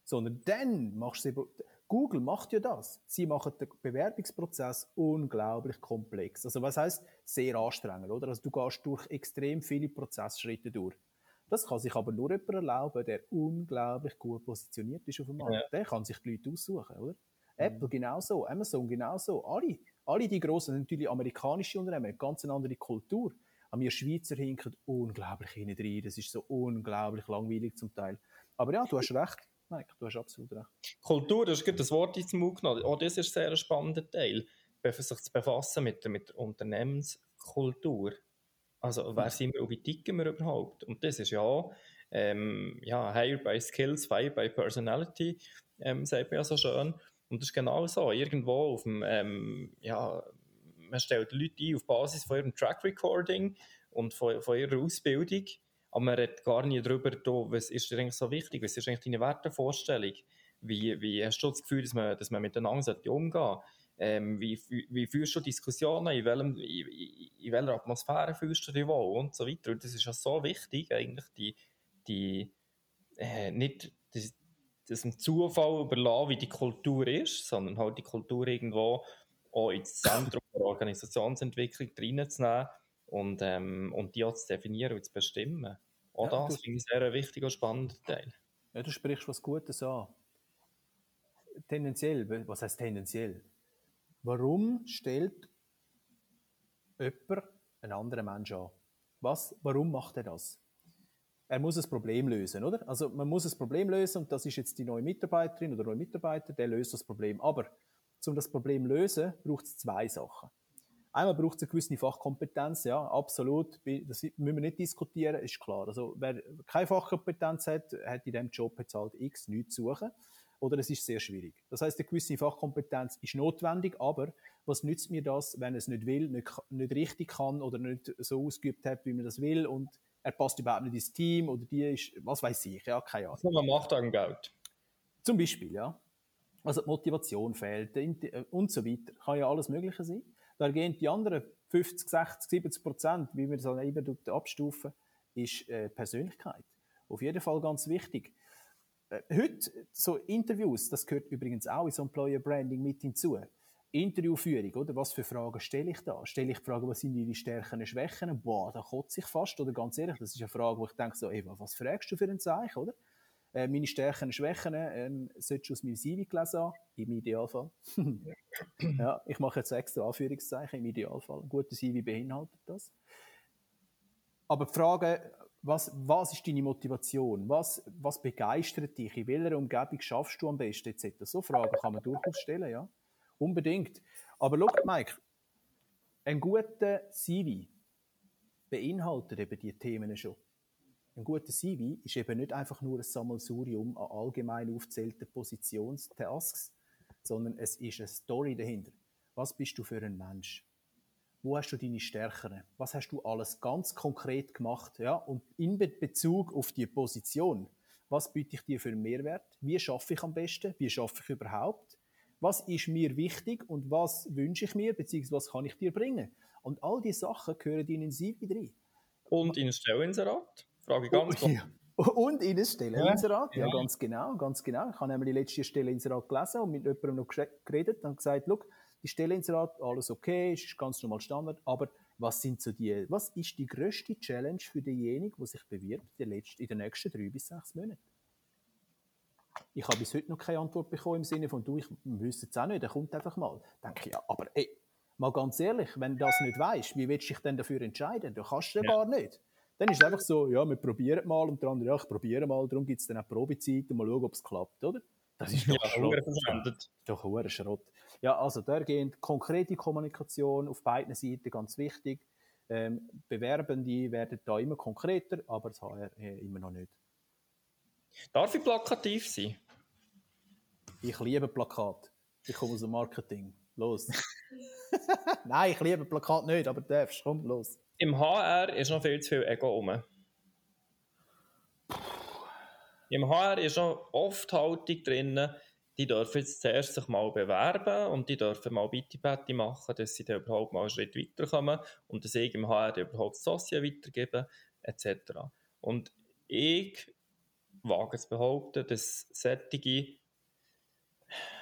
Sondern dann machst du. Google macht ja das. Sie machen den Bewerbungsprozess unglaublich komplex. Also was heißt sehr anstrengend, oder? Also du gehst durch extrem viele Prozessschritte durch. Das kann sich aber nur jemand erlauben, der unglaublich gut positioniert ist auf dem Markt. Ja. Der kann sich die Leute aussuchen, oder? Mhm. Apple genauso, Amazon genauso, alle. Alle die grossen, natürlich amerikanische Unternehmen, ganz eine andere Kultur. An wir Schweizer hinken unglaublich hinten rein. Das ist so unglaublich langweilig zum Teil. Aber ja, du hast recht. Mike, du hast absolut recht. Kultur, das ist gut das Wort ins Mund genommen. Auch das ist ein sehr spannender Teil, sich zu befassen mit, mit der Unternehmenskultur. Also, wer sind wir und wie ticken wir überhaupt? Und das ist ja, ähm, ja, higher by skills, fire by personality, ähm, sagt man ja so schön. Und das ist genau so. Irgendwo auf dem, ähm, ja, man stellt Leute ein auf Basis von ihrem Track Recording und von, von ihrer Ausbildung. Aber man redet gar nicht darüber, was ist dir eigentlich so wichtig, was ist eigentlich deine Wertevorstellung? Wie, wie hast du das Gefühl, dass man, dass man miteinander umgehen sollte? Ähm, wie, wie führst du Diskussionen? In, welchem, in, in, welcher Atmosphäre führst du dich wohl? Und so weiter. Und das ist ja so wichtig, eigentlich, die, die, äh, nicht das, das dem Zufall überlassen, wie die Kultur ist, sondern halt die Kultur irgendwo auch ins Zentrum der Organisationsentwicklung reinzunehmen und, ähm, und die auch zu definieren und zu bestimmen. Auch ja, das finde ich sehr wichtig und spannender Teil. Ja, du sprichst was Gutes an. Tendenziell, was heißt tendenziell? Warum stellt jemand einen anderen Menschen an? Was, warum macht er das? Er muss ein Problem lösen, oder? Also man muss ein Problem lösen und das ist jetzt die neue Mitarbeiterin oder neue Mitarbeiter, der löst das Problem. Aber um das Problem zu lösen, braucht es zwei Sachen. Einmal braucht es eine gewisse Fachkompetenz, ja, absolut. Das müssen wir nicht diskutieren, ist klar. Also, wer keine Fachkompetenz hat, hat in diesem Job jetzt halt x nichts zu suchen oder es ist sehr schwierig. Das heißt, eine gewisse Fachkompetenz ist notwendig, aber was nützt mir das, wenn es nicht will, nicht, nicht richtig kann oder nicht so ausgeübt hat, wie man das will und er passt überhaupt nicht ins Team oder die ist, was weiß ich, ja, keine Ahnung. Man macht dann Geld. Zum Beispiel, ja. Also die Motivation fehlt und so weiter. Kann ja alles Mögliche sein. Da gehen die anderen 50, 60, 70 Prozent, wie wir es eben abstufen, ist äh, Persönlichkeit. Auf jeden Fall ganz wichtig. Äh, heute, so Interviews, das gehört übrigens auch in so Employer Branding mit hinzu. Interviewführung, oder? Was für Fragen stelle ich da? Stelle ich die Frage, was sind Ihre Stärken und Schwächen? Boah, da kotze ich fast, oder ganz ehrlich, das ist eine Frage, wo ich denke so, ey, was fragst du für ein Zeichen, oder? Äh, meine Stärken und Schwächen äh, solltest du aus meinem CV gelesen haben, im Idealfall. ja, ich mache jetzt extra Anführungszeichen, im Idealfall. Ein guter CV beinhaltet das. Aber die Frage, was, was ist deine Motivation? Was, was begeistert dich? In welcher Umgebung schaffst du am besten? Etc. So Fragen kann man durchaus stellen, ja. Unbedingt. Aber schau, Mike, ein guter CV beinhaltet eben die Themen schon. Ein guter CV ist eben nicht einfach nur ein Sammelsurium an allgemein aufzählten Positionstasks, sondern es ist eine Story dahinter. Was bist du für ein Mensch? Wo hast du deine Stärken? Was hast du alles ganz konkret gemacht? Ja? Und in Bezug auf die Position, was biete ich dir für einen Mehrwert? Wie schaffe ich am besten? Wie schaffe ich überhaupt? Was ist mir wichtig und was wünsche ich mir, beziehungsweise was kann ich dir bringen? Und all diese Sachen gehören in den CV rein. Und in ein Stellinserat? Frage ich ganz oh, ja. Und in ein Stellinserat, ja. ja, ganz genau, ganz genau. Ich habe nämlich die letzte Stellinserat gelesen und mit jemandem noch geredet und gesagt, look, die Stellinserat, alles okay, ist ganz normal Standard, aber was sind so die, was ist die größte Challenge für denjenigen, der sich bewirbt in den nächsten drei bis sechs Monaten? Ich habe bis heute noch keine Antwort bekommen im Sinne von, du, ich wüsste es auch nicht, der kommt einfach mal. Denke ich, ja, aber ey, mal ganz ehrlich, wenn du das nicht weißt, wie willst du dich denn dafür entscheiden? Du kannst ja gar nicht. Dann ist es einfach so, ja, wir probieren mal und der andere, ja, ich probiere mal, darum gibt es dann auch Probezeit und mal schauen, ob es klappt, oder? Das ist doch ja, Schrott. Das doch ein Schrott. Ja, also da gehen konkrete Kommunikation auf beiden Seiten ganz wichtig. Ähm, Bewerbende werden da immer konkreter, aber das HR äh, immer noch nicht. Darf ich plakativ sein? Ich liebe Plakat. Ich komme aus dem Marketing. Los. Nein, ich liebe Plakat nicht, aber du darfst. Komm, los. Im HR ist noch viel zu viel Ego rum. Im HR ist noch oft Haltung drin, die dürfen jetzt zuerst sich mal bewerben und die dürfen mal Bitte-Bette machen, dass sie dann überhaupt mal einen Schritt weiterkommen und dass ich im HR überhaupt das Dossier weitergeben, etc. Und ich wage zu behaupten, dass solche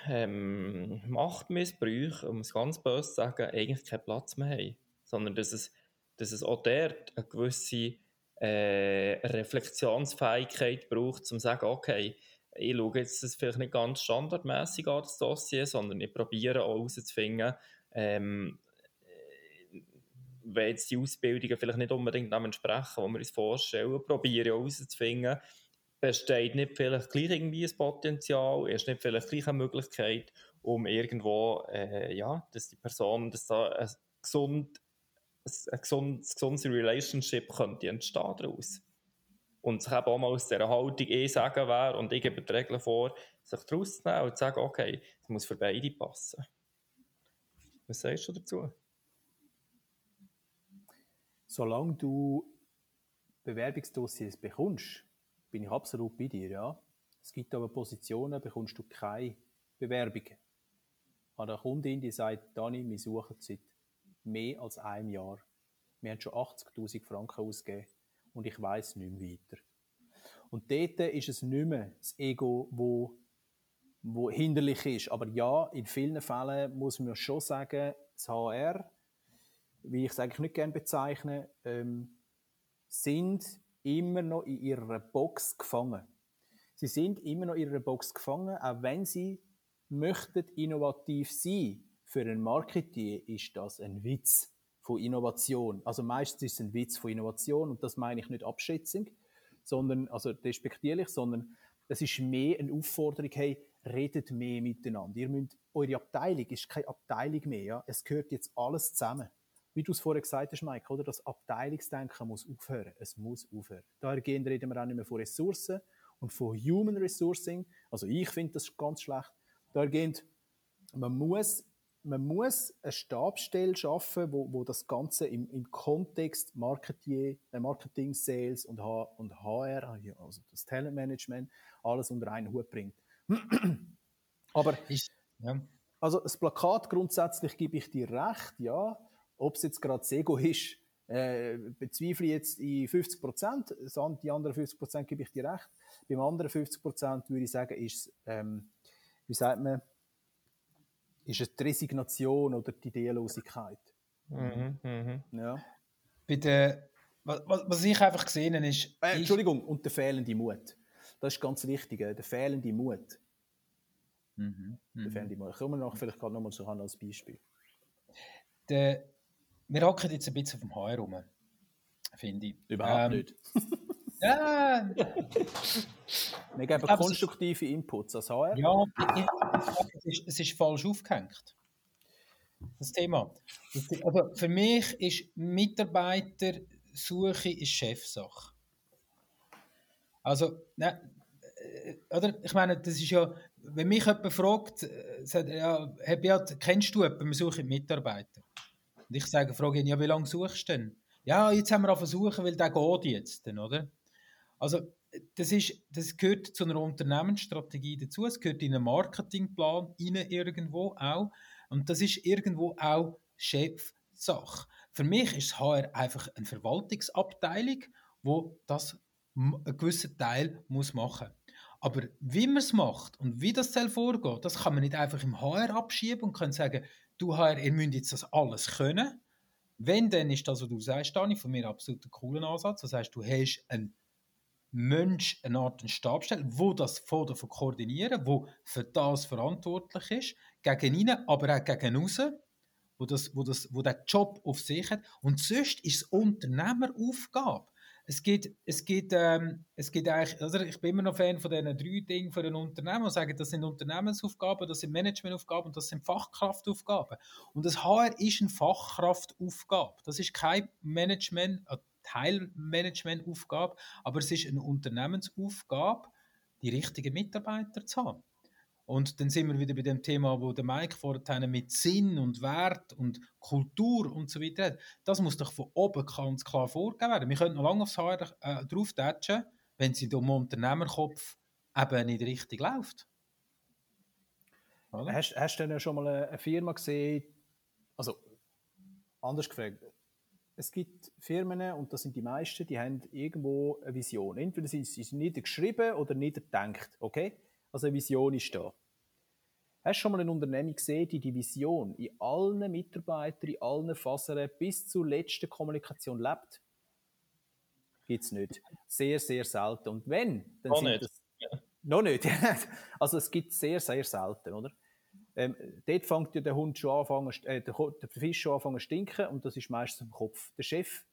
ähm, Machtmissbrüche, um es ganz böse zu sagen, eigentlich keinen Platz mehr haben. Sondern dass es, dass es auch dort eine gewisse äh, Reflexionsfähigkeit braucht, um zu sagen, okay, ich schaue jetzt das vielleicht nicht ganz standardmäßig an, das Dossier, sondern ich probiere auch herauszufinden, ähm, wenn jetzt die Ausbildungen vielleicht nicht unbedingt dem entsprechen, was wir uns vorstellen, probiere ich auch herauszufinden, besteht nicht vielleicht gleich irgendwie ein Potenzial, ist nicht vielleicht gleich eine Möglichkeit, um irgendwo, äh, ja, dass die Person, dass da ein, gesund, ein gesundes, gesundes Relationship könnte entstehen daraus. Und sich eben auch mal aus dieser Haltung eh sagen wäre und ich gebe die Regeln vor, sich daraus zu nehmen und zu sagen, okay, es muss für beide passen. Was sagst du dazu? Solange du Bewerbungsdossiers bekommst, bin ich absolut bei dir, ja. Es gibt aber Positionen, bekommst du keine Bewerbungen. An der Kundin, die sagt, Dani, wir suchen seit mehr als einem Jahr. Wir haben schon 80.000 Franken ausgegeben und ich weiß nicht mehr weiter. Und dort ist es nicht mehr das Ego, wo, wo hinderlich ist. Aber ja, in vielen Fällen muss man schon sagen, das HR, wie ich es eigentlich nicht gerne bezeichne, ähm, sind immer noch in ihrer Box gefangen. Sie sind immer noch in ihrer Box gefangen, auch wenn sie möchten innovativ sein. Für einen Marketing ist das ein Witz von Innovation. Also meistens ist es ein Witz von Innovation und das meine ich nicht abschätzend, sondern, also respektierlich, sondern es ist mehr eine Aufforderung, hey, redet mehr miteinander. Ihr müsst, eure Abteilung ist keine Abteilung mehr, ja? es gehört jetzt alles zusammen wie du es vorher gesagt hast, Mike, oder? Das Abteilungsdenken muss aufhören. Es muss aufhören. Dahergehend reden wir auch nicht mehr von Ressourcen und von Human Resourcing. Also ich finde das ganz schlecht. Dahergehend, man muss, man muss eine Stabsstelle schaffen, wo, wo das Ganze im, im Kontext Marketing, äh, Marketing, Sales und, H und HR, also das Talentmanagement, alles unter einen Hut bringt. Aber ich, ja. Also das Plakat grundsätzlich gebe ich dir recht, ja. Ob es jetzt gerade das Ego ist, äh, bezweifle ich jetzt in 50 Prozent. Die anderen 50 Prozent gebe ich dir recht. Beim anderen 50 Prozent würde ich sagen, ist ähm, wie sagt man, ist es die Resignation oder die Ideenlosigkeit. Mhm, mhm. Ja. Bei der, was, was ich einfach gesehen habe, ist. Äh, Entschuldigung, und der fehlende Mut. Das ist ganz wichtig, äh, der fehlende Mut. Mhm, der fehlende Mut. Kommen wir noch vielleicht gerade nochmal so als Beispiel. Der, wir hocken jetzt ein bisschen auf dem Haar rum, finde ich. Überhaupt ähm, nicht. ja. Wir geben glaub, konstruktive Inputs als HR. Ja, es ist, es ist falsch aufgehängt. Das Thema. Also für mich ist Mitarbeitersuche ist Chefsache. Also, ne, oder? Ich meine, das ist ja, wenn mich jemand fragt, äh, sagt, ja, Beat, kennst du jemanden, wir suchen Mitarbeiter? Und ich sage, frage ihn, ja, wie lange suchst du denn? Ja, jetzt haben wir auf Versuchen, weil der geht jetzt, oder? Also, das, ist, das gehört zu einer Unternehmensstrategie dazu, es gehört in einen Marketingplan rein irgendwo auch und das ist irgendwo auch Chefsache. Für mich ist HR einfach eine Verwaltungsabteilung, wo das einen gewissen Teil muss machen aber wie man es macht und wie das soll vorgehen, das kann man nicht einfach im HR abschieben und kann sagen, du HR, ihr müsst jetzt das alles können. Wenn, dann ist das, was du sagst, Dani, von mir absolut ein cooler Ansatz. Das heißt, du hast einen Mensch, eine Art einen Stabstelle, wo das von davon koordinieren, wo für das verantwortlich ist, gegen ihn, aber auch gegen raus, wo, das, wo, das, wo der Job auf sich hat. Und sonst ist es Unternehmeraufgabe. Es geht, es geht, ähm, es geht eigentlich, also ich bin immer noch Fan von diesen drei Dingen für ein Unternehmen und sage, das sind Unternehmensaufgaben, das sind Managementaufgaben und das sind Fachkraftaufgaben. Und das HR ist eine Fachkraftaufgabe. Das ist kein Management, Teilmanagementaufgabe, aber es ist eine Unternehmensaufgabe, die richtigen Mitarbeiter zu haben. Und dann sind wir wieder bei dem Thema, wo der Mike vorhin mit Sinn und Wert und Kultur und so weiter hat. Das muss doch von oben ganz klar vorgegeben werden. Wir können noch lange aufs Haar äh, drauf tätschen, wenn es in dem Unternehmerkopf eben nicht richtig läuft. Oder? Hast, hast du denn schon mal eine Firma gesehen, also anders gefragt, es gibt Firmen, und das sind die meisten, die haben irgendwo eine Vision. Entweder sind sie niedergeschrieben oder niedergedenkt, okay? Also eine Vision ist da. Hast du schon mal eine Unternehmung gesehen, die die Vision in allen Mitarbeitern, in allen Fasern bis zur letzten Kommunikation lebt? Gibt es nicht. Sehr, sehr selten. Und wenn, dann noch sind nicht. das... Ja. Noch nicht. also es gibt sehr, sehr selten, oder? Ähm, dort fängt ja der Hund schon anfangen, äh, der, der Fisch schon anfangen zu stinken und das ist meistens im Kopf. Der Chef,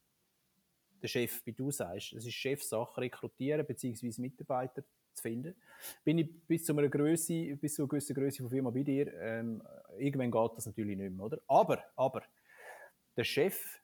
der Chef, wie du sagst, es ist Chefsache, rekrutieren bzw. Mitarbeiter zu finden. Bin ich bis zu einer Größe, bis zu einer gewissen Größe von Firma bei dir, ähm, irgendwann geht das natürlich nicht mehr, oder? Aber, aber, der Chef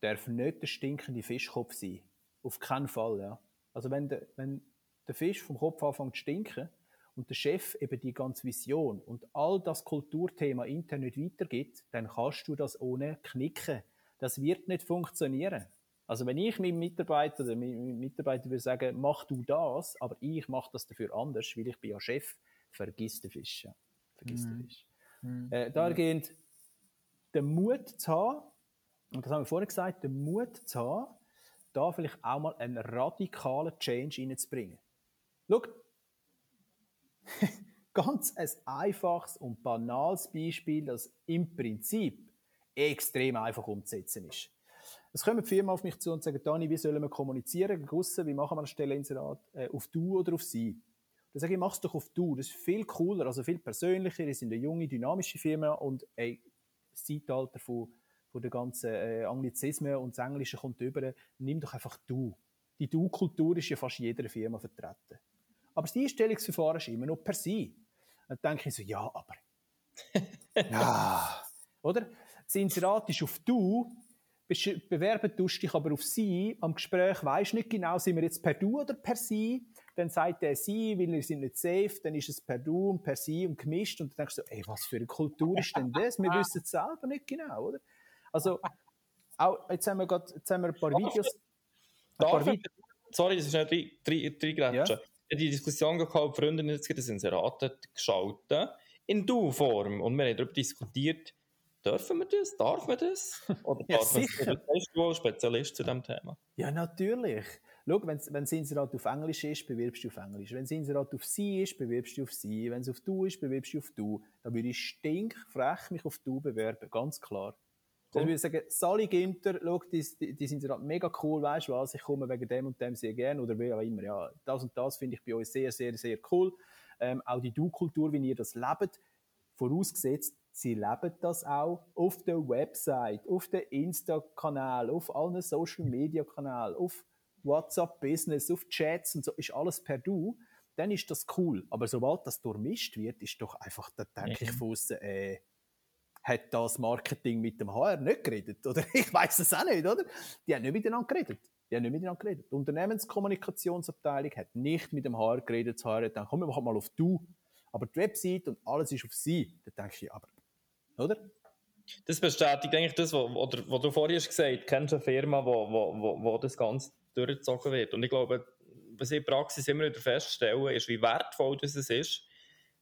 darf nicht der stinkende Fischkopf sein. Auf keinen Fall, ja. Also wenn der, wenn der Fisch vom Kopf anfängt zu stinken und der Chef eben die ganze Vision und all das Kulturthema intern nicht weitergibt, dann kannst du das ohne knicken. Das wird nicht funktionieren. Also wenn ich meinem Mitarbeiter oder meinem Mitarbeiter würde sagen, mach du das, aber ich mache das dafür anders, weil ich bin ja Chef, vergiss den Fisch. Ja. Vergiss mhm. den Fisch. Mhm. Äh, dahingehend den Mut zu haben, und das haben wir vorhin gesagt, den Mut zu haben, da vielleicht auch mal einen radikalen Change reinzubringen. Schau, ganz ein einfaches und banales Beispiel, das im Prinzip extrem einfach umzusetzen ist. Es kommen Firmen auf mich zu und sagen, Dani, wie sollen wir kommunizieren? Gussen, wie machen wir eine Stelleninserat? Äh, auf du oder auf sie? Dann sage ich, mach es doch auf du. Das ist viel cooler, also viel persönlicher. Wir sind eine junge, dynamische Firma und ey, das Zeitalter von, von der ganzen äh, Anglizismen und das Englische kommt über. Nimm doch einfach du. Die Du-Kultur ist ja fast jeder Firma vertreten. Aber das Einstellungsverfahren ist immer noch per se. Dann denke ich so, ja, aber. ja. Oder? Das Inserat ist auf du bewerben tust dich aber auf sie, am Gespräch weisst nicht genau, sind wir jetzt per du oder per sie, dann sagt er sie, weil wir sind nicht safe, dann ist es per du und per sie und gemischt und dann denkst du, ey, was für eine Kultur ist denn das? Wir wissen es selber nicht genau, oder? Also, auch, jetzt haben wir gerade, jetzt haben wir ein paar Videos. Ein paar Videos. Sorry, das ist nicht drei, drei, drei ja. Die Diskussion gehabt, Freunde jetzt das Inserat geschaltet in Du-Form. Und wir haben darüber diskutiert, dürfen wir das? Darf man das? Oder Ja, darf man sicher. das? Bist du Spezialist zu diesem Thema? Ja, natürlich. Schau, wenn das Inserat auf Englisch ist, bewirbst du auf Englisch. Wenn das Inserat auf Sie ist, bewirbst du auf Sie. Wenn es auf Du ist, bewirbst du auf Du. Dann würde ich stinkfrech mich auf Du bewerben, ganz klar. Dann würde ich sagen, Sally Ginter, schau, die, die, die sind gerade mega cool, weißt du was, ich komme wegen dem und dem sehr gerne oder wie auch immer. Ja, das und das finde ich bei euch sehr, sehr, sehr cool. Ähm, auch die Du-Kultur, wie ihr das lebt, vorausgesetzt, sie leben das auch auf der Website, auf dem Insta-Kanal, auf allen Social-Media-Kanälen, auf WhatsApp-Business, auf Chats und so, ist alles per Du, dann ist das cool. Aber sobald das durchmischt wird, ist doch einfach, da denke ich von aussen, äh, hat das Marketing mit dem HR nicht geredet? Oder ich weiß es auch nicht, oder? Die haben nicht miteinander geredet. Die haben nicht miteinander geredet. Die Unternehmenskommunikationsabteilung hat nicht mit dem HR geredet. Das HR hat dann, komm, wir machen mal auf Du. Aber die Website und alles ist auf Sie. Da denke ich, aber, oder? Das bestätigt eigentlich das, was, du vorhin gesagt hast. Kennst du eine Firma, wo, wo, wo das Ganze durchgezogen wird? Und ich glaube, was ich in der Praxis immer wieder feststelle, ist, wie wertvoll das ist,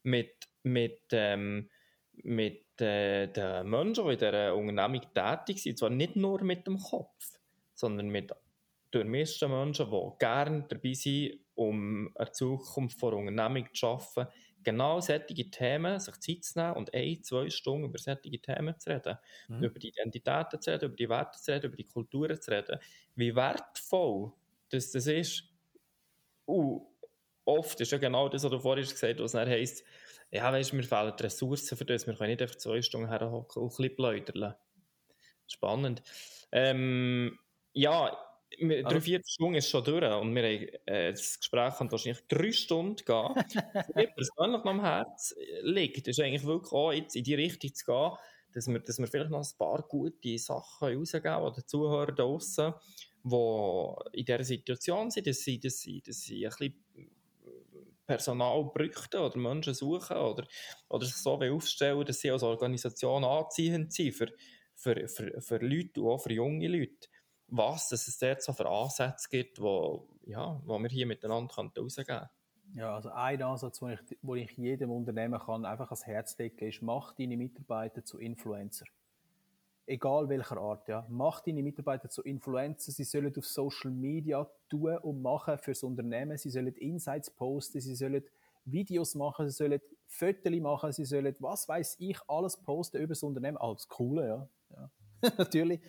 mit, mit, ähm, mit äh, den Menschen, die in dieser Unternehmung tätig sind, zwar nicht nur mit dem Kopf, sondern mit durchmischten Menschen, die gerne dabei sind, um eine Zukunft vor Unternehmung zu schaffen, genau solche Themen, sich Zeit zu nehmen und ein, zwei Stunden über solche Themen zu reden. Mhm. Über die Identitäten zu reden, über die Werte zu reden, über die Kulturen zu reden. Wie wertvoll das, das ist. Und oft ist ja genau das, was du vorhin gesagt hast, was dann heisst, ja, weißt du, mir fehlen die Ressourcen für das, wir können nicht einfach zwei Stunden herhocken und ein bisschen pläudern. Spannend. Ähm, ja, wir- Also- drei, vier Stunden ist schon durch und wir haben, äh, das Gespräch kann wahrscheinlich drei Stunden gehen. Was mir persönlich noch am Herz liegt, ist eigentlich wirklich auch jetzt in die Richtung zu gehen, dass wir, dass wir vielleicht noch ein paar gute Sachen rausgeben oder Zuhörer da draussen, die in dieser Situation sind, dass sie, dass sie, dass sie ein bisschen Personal bräuchten oder Menschen suchen oder, oder sich so aufstellen, dass sie als Organisation anziehend sind für, für, für, für Leute und auch für junge Leute. Was dass es dort so für Ansätze gibt, wo, ja, wo wir hier miteinander rausgeben können. Ja, also ein Ansatz, den ich, ich jedem Unternehmen kann, einfach ans Herz legen, ist, mach deine Mitarbeiter zu Influencer. Egal welcher Art, ja. Mach deine Mitarbeiter zu Influencer. Sie sollen auf Social Media tun und machen fürs Unternehmen. Sie sollen Insights posten, sie sollen Videos machen, sie sollen Fotos machen, sie sollen, was weiß ich, alles posten über das Unternehmen. Alles Coole, ja. ja. Natürlich.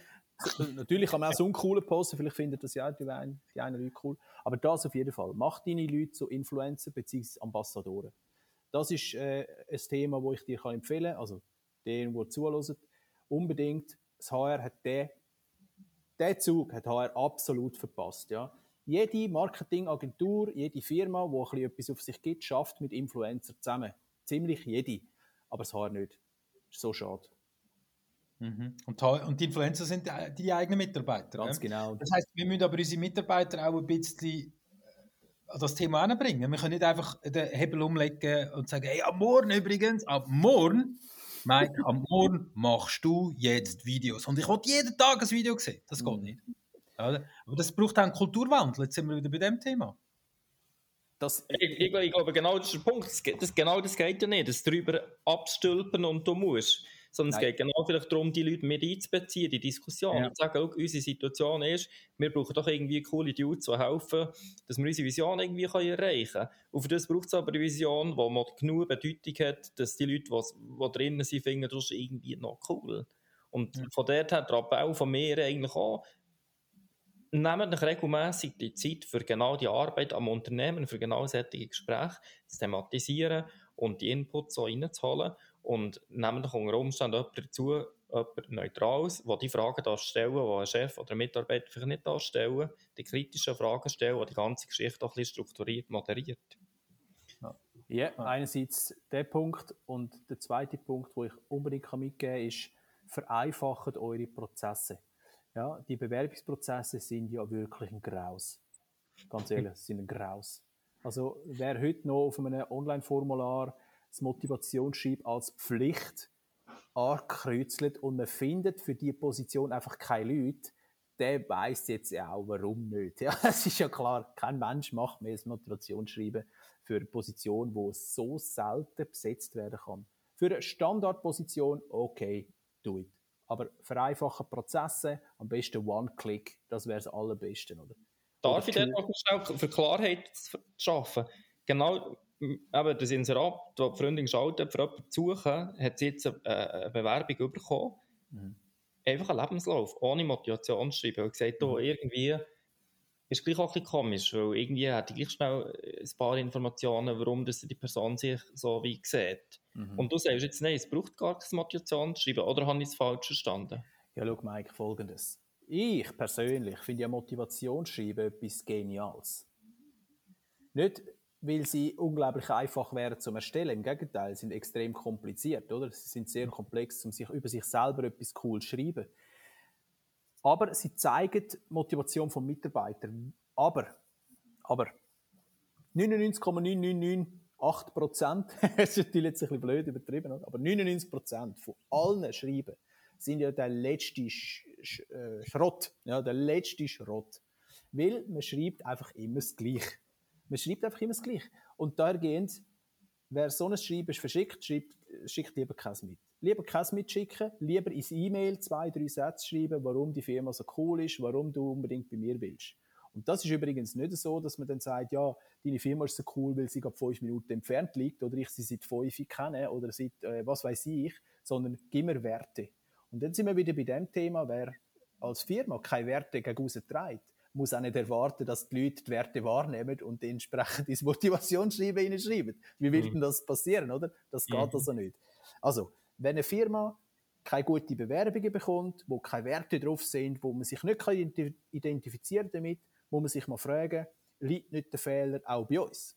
Natürlich kann man auch so uncoole posten, vielleicht findet das ja auch die einen, die einen Leute cool. Aber das auf jeden Fall. Mach deine Leute zu Influencer bzw. Ambassadoren. Das ist äh, ein Thema, das ich dir kann empfehlen kann. Also, den, der zuhört, unbedingt. Das HR hat den, den Zug hat HR absolut verpasst. Ja. Jede Marketingagentur, jede Firma, die ein bisschen etwas auf sich gibt, schafft mit Influencer zusammen. Ziemlich jede. Aber das HR nicht. Ist so schade. Mhm. Und, die Influencer sind die, die eigenen Mitarbeiter. Ganz gell? genau. Das heißt, wir müssen aber unsere Mitarbeiter auch ein bisschen äh, an das Thema anbringen. Wir können nicht einfach den Hebel umlegen und sagen, hey, am Morgen übrigens, ab morgen, Mike, am Morgen machst du jetzt Videos. Und ich will jeden Tag ein Video sehen. Das geht nicht. Oder? Aber das braucht auch einen Kulturwandel. Jetzt sind wir wieder bei dem Thema. Das, Ich, ich, ich glaube, genau das ist der Punkt. Das, genau das geht ja nicht, das drüber abstülpen und du musst. Sondern es Nein. geht genau vielleicht darum, die Leute mit einzubeziehen, in die Diskussion. Ja. Und zu sagen, schau, unsere Situation ist, wir brauchen doch irgendwie coole Dudes, die helfen, dass wir unsere Vision irgendwie können erreichen können. Und für das braucht es aber eine Vision, die mal genug Bedeutung hat, dass die Leute, die, die drinnen sind, finden, das ist irgendwie noch cool. Und von dort her der Appell von mir eigentlich auch, nehmt euch regelmässig die Zeit für genau die Arbeit am Unternehmen, für genau solche Gespräche zu thematisieren und die Inputs so reinzuholen und nehmt euch unter Umständen jemanden dazu, jemand Neutrales, der die Fragen darf stellen, die ein Chef oder ein Mitarbeiter vielleicht nicht darf stellen, die kritischen Fragen stellen, die die ganze Geschichte auch ein bisschen strukturiert moderiert. Ja, einerseits der Punkt und der zweite Punkt, wo ich unbedingt mitgeben kann, ist, vereinfacht eure Prozesse. Ja, die Bewerbungsprozesse sind ja wirklich ein Graus. Ganz ehrlich, sie sind ein Graus. Also wer heute noch auf einem Online-Formular das Motivationsschreiben als Pflicht ankreuzelt und man findet für die Position einfach keine Leute, der weiß jetzt ja auch, warum nicht. Ja, es ist ja klar, kein Mensch macht mehr das Motivationsschreiben für eine Position, die so selten besetzt werden kann. Für eine Standardposition, okay, do it. Aber vereinfachen Prozesse, am besten One-Click, das wäre das Allerbeste, oder? Darf ich dort noch schnell für Klarheit zu schaffen? Genau, eben das Inserat, das die Freundin geschaltet für jemanden zu suchen, hat sie jetzt eine, Bewerbung bekommen. Mhm. Einfach einen Lebenslauf, ohne Motivation zu schreiben. Und gesagt, mhm. irgendwie ist gleich auch ein bisschen komisch, weil irgendwie hat die gleich schnell ein paar Informationen, warum das die Person sich so wie sieht. Mhm. Und du sagst jetzt, nein, es braucht gar keine Motivation zu schreiben, oder habe ich es falsch verstanden? Ja, schau, Mike, folgendes. Ich persönlich finde ja Motivationsschreiben etwas Geniales. Nicht, weil sie unglaublich einfach wären zum Erstellen. Im Gegenteil, sie sind extrem kompliziert, oder? Sie sind sehr komplex, um sich über sich selber etwas cool zu schreiben. Aber sie zeigen die Motivation von Mitarbeitern. Aber, aber 99,9998 Prozent, das ist natürlich jetzt ein bisschen blöd übertrieben, aber 99 Prozent von allen Schreiben sind ja der letzte Sch Sch äh, Schrott. Ja, der letzte Schrott. Weil man schreibt einfach immer das Gleiche. Man schreibt einfach immer das Gleiche. Und dahergehend, wer so ein Schreiben verschickt, schreibt, schickt lieber keins mit. Lieber keins mitschicken, lieber ins E-Mail zwei, drei Sätze schreiben, warum die Firma so cool ist, warum du unbedingt bei mir willst. Und das ist übrigens nicht so, dass man dann sagt, ja, deine Firma ist so cool, weil sie gerade fünf Minuten entfernt liegt oder ich sie seit fünf kenne oder seit äh, was weiß ich, sondern gib mir Werte. Und dann sind wir wieder bei dem Thema, wer als Firma keine Werte gegen trägt, muss auch nicht erwarten, dass die Leute die Werte wahrnehmen und entsprechend ins Motivationsschreiben hineinschreiben. Wie will mhm. denn das passieren, oder? Das geht mhm. also nicht. Also, wenn eine Firma keine guten Bewerbungen bekommt, wo keine Werte drauf sind, wo man sich nicht identifizieren damit, muss man sich mal fragen, liegt nicht der Fehler auch bei uns?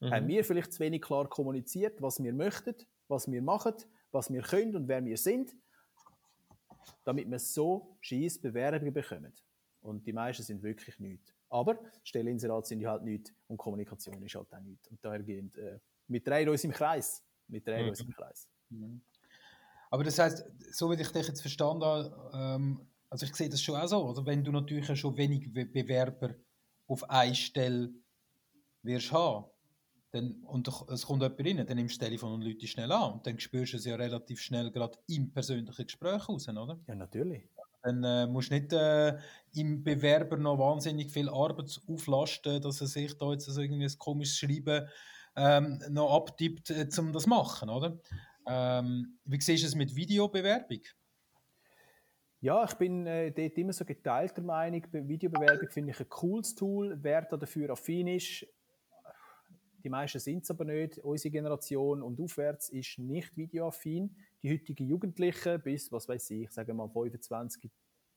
Mhm. Haben wir vielleicht zu wenig klar kommuniziert, was wir möchten, was wir machen, was wir können und wer wir sind? damit wir so scheiß Bewerbungen bekommen. Und die meisten sind wirklich nichts. Aber Stellinserat sind ja halt nichts und Kommunikation ist halt auch nichts. Und dahergehend, äh, wir drehen uns im Kreis. Wir drehen mhm. uns im Kreis. Mhm. Aber das heißt, so wie ich dich jetzt verstanden habe, ähm, also ich sehe das schon auch so, oder? wenn du natürlich schon wenig Bewerber auf eine Stelle wirst haben, dann, und es kommt jemand rein, dann nimmst du das Telefon und Leute schnell an. Und dann spürst du es ja relativ schnell gerade im persönlichen Gespräch raus, oder? Ja, natürlich. Dann äh, musst du nicht äh, im Bewerber noch wahnsinnig viel Arbeit auflasten, dass er sich da jetzt also irgendwie ein komisches Schreiben ähm, noch abtippt, äh, um das zu machen, oder? Ähm, wie siehst du es mit Videobewerbung? Ja, ich bin äh, dort immer so geteilter Meinung. Videobewerbung finde ich ein cooles Tool. Wer da dafür affin ist, die meisten sind es aber nicht. Unsere Generation und aufwärts ist nicht videoaffin. Die heutigen Jugendlichen bis, was weiß ich, sagen wir mal 25,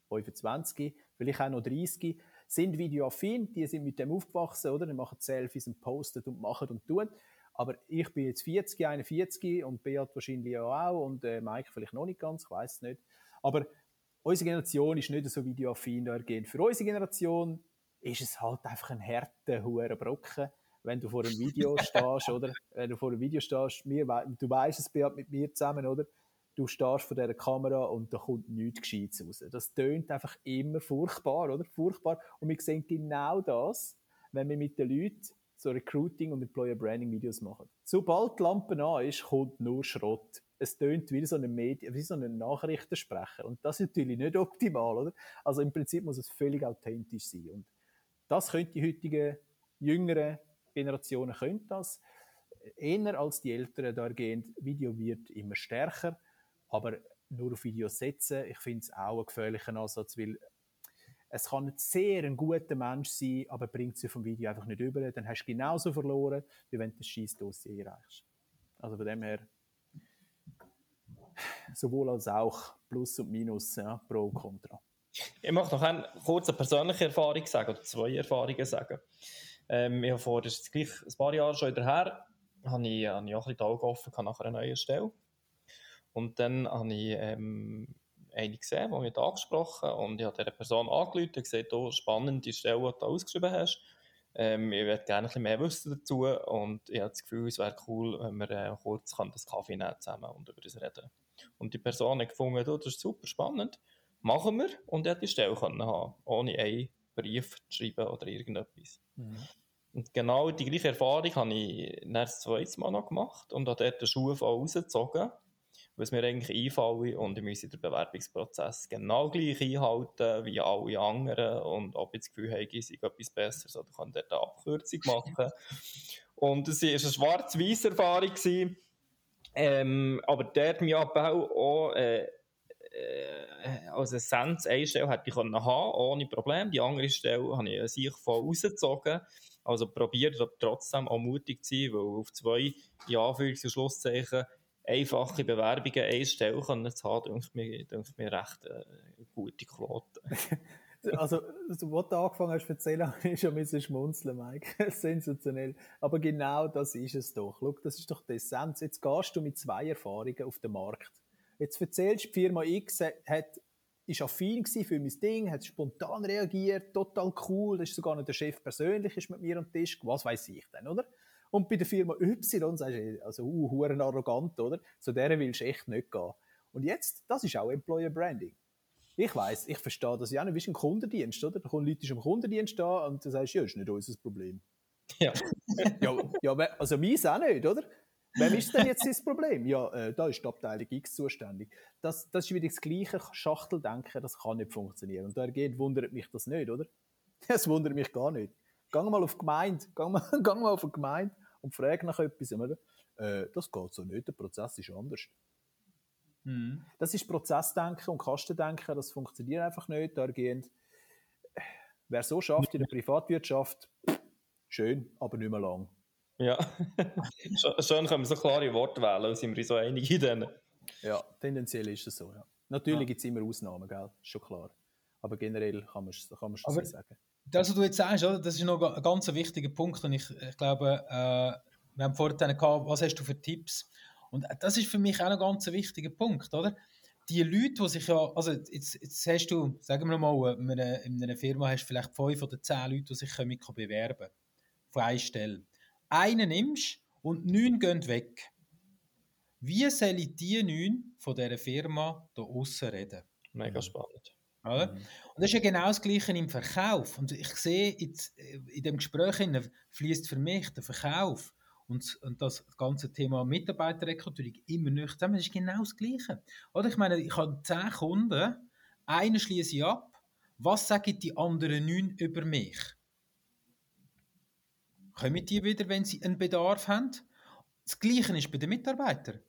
25, vielleicht auch noch 30, sind videoaffin. Die sind mit dem aufgewachsen, oder? Die machen Selfies und posten und machen und tun. Aber ich bin jetzt 40, 41 und Beat wahrscheinlich auch und äh, Mike vielleicht noch nicht ganz, ich weiß es nicht. Aber unsere Generation ist nicht so videoaffin. Für unsere Generation ist es halt einfach ein harter, hoher Brocken wenn du vor einem Video stehst, oder? Wenn du vor einem Video stehst, mir, du weißt es mit mir zusammen, oder? Du stehst vor dieser Kamera und da kommt nichts Gescheites raus. Das tönt einfach immer furchtbar, oder? Furchtbar. Und wir sehen genau das, wenn wir mit den Leuten so Recruiting und Employer Branding Videos machen. Sobald die Lampe an ist, kommt nur Schrott. Es tönt wie so ein Medien, wie so ein Nachrichtensprecher. Und das ist natürlich nicht optimal, oder? Also im Prinzip muss es völlig authentisch sein. Und das könnte die heutigen Jüngeren Generationen können das. Eher als die Älteren, da gehen Video wird immer stärker, aber nur auf Video setzen, ich finde es auch einen gefährlichen Ansatz, weil es kann ein sehr ein guter Mensch sein, aber bringt sie vom Video einfach nicht über, dann hast du genauso verloren, wie wenn du das scheiß Dossier erreichst. Also von dem her sowohl als auch Plus und Minus, ja, Pro und Contra. Ich möchte noch eine kurze persönliche Erfahrung sagen, oder zwei Erfahrungen sagen. Ähm, ich habe vor, das ist gleich ein paar Jahre schon wieder her, habe ich, habe ich auch ein die Augen offen nach einer neuen Stelle. Und dann habe ich ähm, eine gesehen, die mich angesprochen hat und ich habe dieser Person angerufen und gesagt, oh, spannend, die Stelle, die du ausgeschrieben hast. Ähm, ich würde gerne ein bisschen mehr wissen dazu und ich habe das Gefühl, es wäre cool, wenn wir äh, kurz kann das Kaffee nehmen zusammen und über das reden. Und die Person hat gefunden, oh, das ist super spannend, machen wir und er hat die Stelle haben, ohne einen Brief zu schreiben oder irgendetwas. Mhm. Und genau die gleiche Erfahrung habe ich das zweite Mal noch gemacht und habe dort den Schuh rausgezogen, was mir eigentlich einfällt und ich muss den Bewerbungsprozess genau gleich einhalten wie alle anderen und ob ich das Gefühl habe, ich sei etwas Besseres oder kann dort eine Abkürzung machen. und es war eine schwarz-weiß Erfahrung. Ähm, aber dort mein Abbau auch äh, äh, als Essenz eine Stelle hätte ich haben ohne Problem. Die andere Stelle habe ich sich voll rausgezogen. Also probiert trotzdem auch mutig zu sein, weil auf zwei, Anführungs- und Schlusszeichen, einfache Bewerbungen eine Stelle können zu haben, denke ich mir, mir recht äh, gute Quote. also, was du angefangen hast zu erzählen, ist schon ein schmunzeln, Mike. Sensationell. Aber genau das ist es doch. Schau, das ist doch die Essenz. Jetzt gehst du mit zwei Erfahrungen auf den Markt. Jetzt erzählst du, die Firma X hat ist affin für mein Ding, hat spontan reagiert, total cool, das ist sogar noch der Chef persönlich ist mit mir am Tisch, was weiß ich denn, oder? Und bei der Firma Y sagst du, also uh, huren arrogant, oder? Zu der willst du echt nicht gehen. Und jetzt, das ist auch Employer Branding. Ich weiß, ich verstehe das ja nicht, wie ist ein Kundendienst, oder? Da kommen Leute am Kundendienst da und du sagst, ja, ist nicht unser Problem. Ja. ja, ja, also meins auch nicht, oder? Wem ist denn jetzt das Problem? Ja, äh, da ist die Abteilung X zuständig. Das, das ist wieder das gleiche Schachteldenken, das kann nicht funktionieren. Und da geht, wundert mich das nicht, oder? Das wundert mich gar nicht. Gang mal auf die Gemeinde, gang mal, gang mal auf die Gemeinde und frag nach etwas. Oder? Äh, das geht so nicht, der Prozess ist anders. Mhm. Das ist Prozessdenken und Kastendenken, das funktioniert einfach nicht. Da gehen, wer so schafft in der Privatwirtschaft, schön, aber nicht mehr lang. Ja, schön können wir so klare Worte wählen, und sind wir so einig in denen. Ja, tendenziell ist es so, ja. Natürlich ja. gibt es immer Ausnahmen, gell? ist schon klar. Aber generell kann man es kann schon so sagen. Das, was du jetzt sagst, oder? das ist noch ein ganz wichtiger Punkt und ich, ich glaube, äh, wir haben vorhin gehabt, was hast du für Tipps? Und das ist für mich auch ein ganz wichtiger Punkt, oder? Die Leute, die sich ja, also jetzt, jetzt hast du, sagen wir mal, in einer, in einer Firma hast du vielleicht fünf oder zehn Leute, die sich können bewerben können. Von einer Stelle einen nimmst und neun gehen weg. Wie soll ich die neun von dieser Firma hier aussen reden? Mega spannend. Oder? Mhm. Und das ist ja genau das Gleiche im Verkauf. Und ich sehe, jetzt, in dem Gespräch fließt für mich der Verkauf und, und das ganze Thema Mitarbeiterrekrutierung immer nicht zusammen. Das ist genau das Gleiche. Oder ich meine, ich habe zehn Kunden, einen schließe ich ab. Was sagen die anderen neun über mich? Kommen die wieder, wenn sie einen Bedarf haben. Das Gleiche ist bei den Mitarbeitern.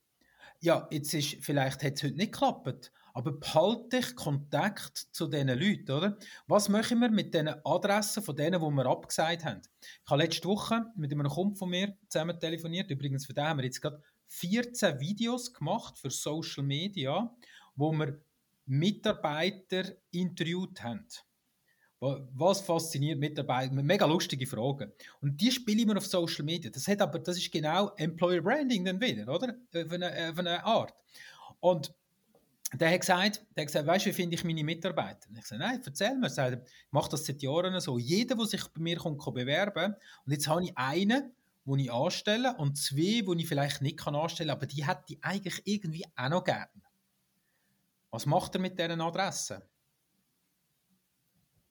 Ja, jetzt ist, vielleicht hat es heute nicht geklappt, aber behalte dich Kontakt zu diesen Leuten, oder? Was machen wir mit den Adressen von denen, die wir abgesagt haben? Ich habe letzte Woche mit einem Kumpel von mir zusammen telefoniert. Übrigens, für den haben wir jetzt gerade 14 Videos gemacht für Social Media, wo wir Mitarbeiter interviewt haben. Was fasziniert Mitarbeiter? Mega lustige Fragen. Und die spiele ich auf Social Media. Das, hat aber, das ist genau Employer Branding dann wieder, oder? Von einer, von einer Art. Und der hat gesagt, der hat gesagt weißt du, wie finde ich meine Mitarbeiter? Und ich sage, nein, erzähl mir. Er ich mache das seit Jahren so. Jeder, der sich bei mir kommt, kann bewerben. Und jetzt habe ich einen, den ich anstelle und zwei, die ich vielleicht nicht anstellen kann, aber die hätte ich eigentlich irgendwie auch noch gerne. Was macht er mit diesen Adressen?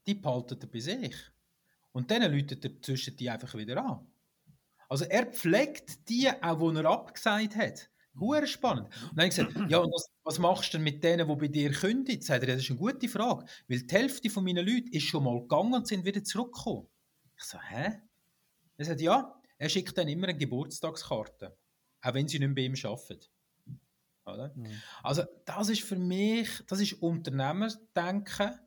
Die behalten er bei sich. Und dann läutet er zwischen die einfach wieder an. Also er pflegt die, auch die er abgesagt hat. Hure spannend. Und dann habe ich gesagt, ja, und was, was machst du denn mit denen, die bei dir kündigen? Sagt er, das ist eine gute Frage. Weil die Hälfte von meinen Leuten ist schon mal gegangen und sind wieder zurückgekommen. Ich so, hä? Er sagt, ja, er schickt dann immer eine Geburtstagskarte. Auch wenn sie nicht mehr bei ihm arbeiten. Oder? Mhm. Also, das ist für mich, das ist Unternehmerdenken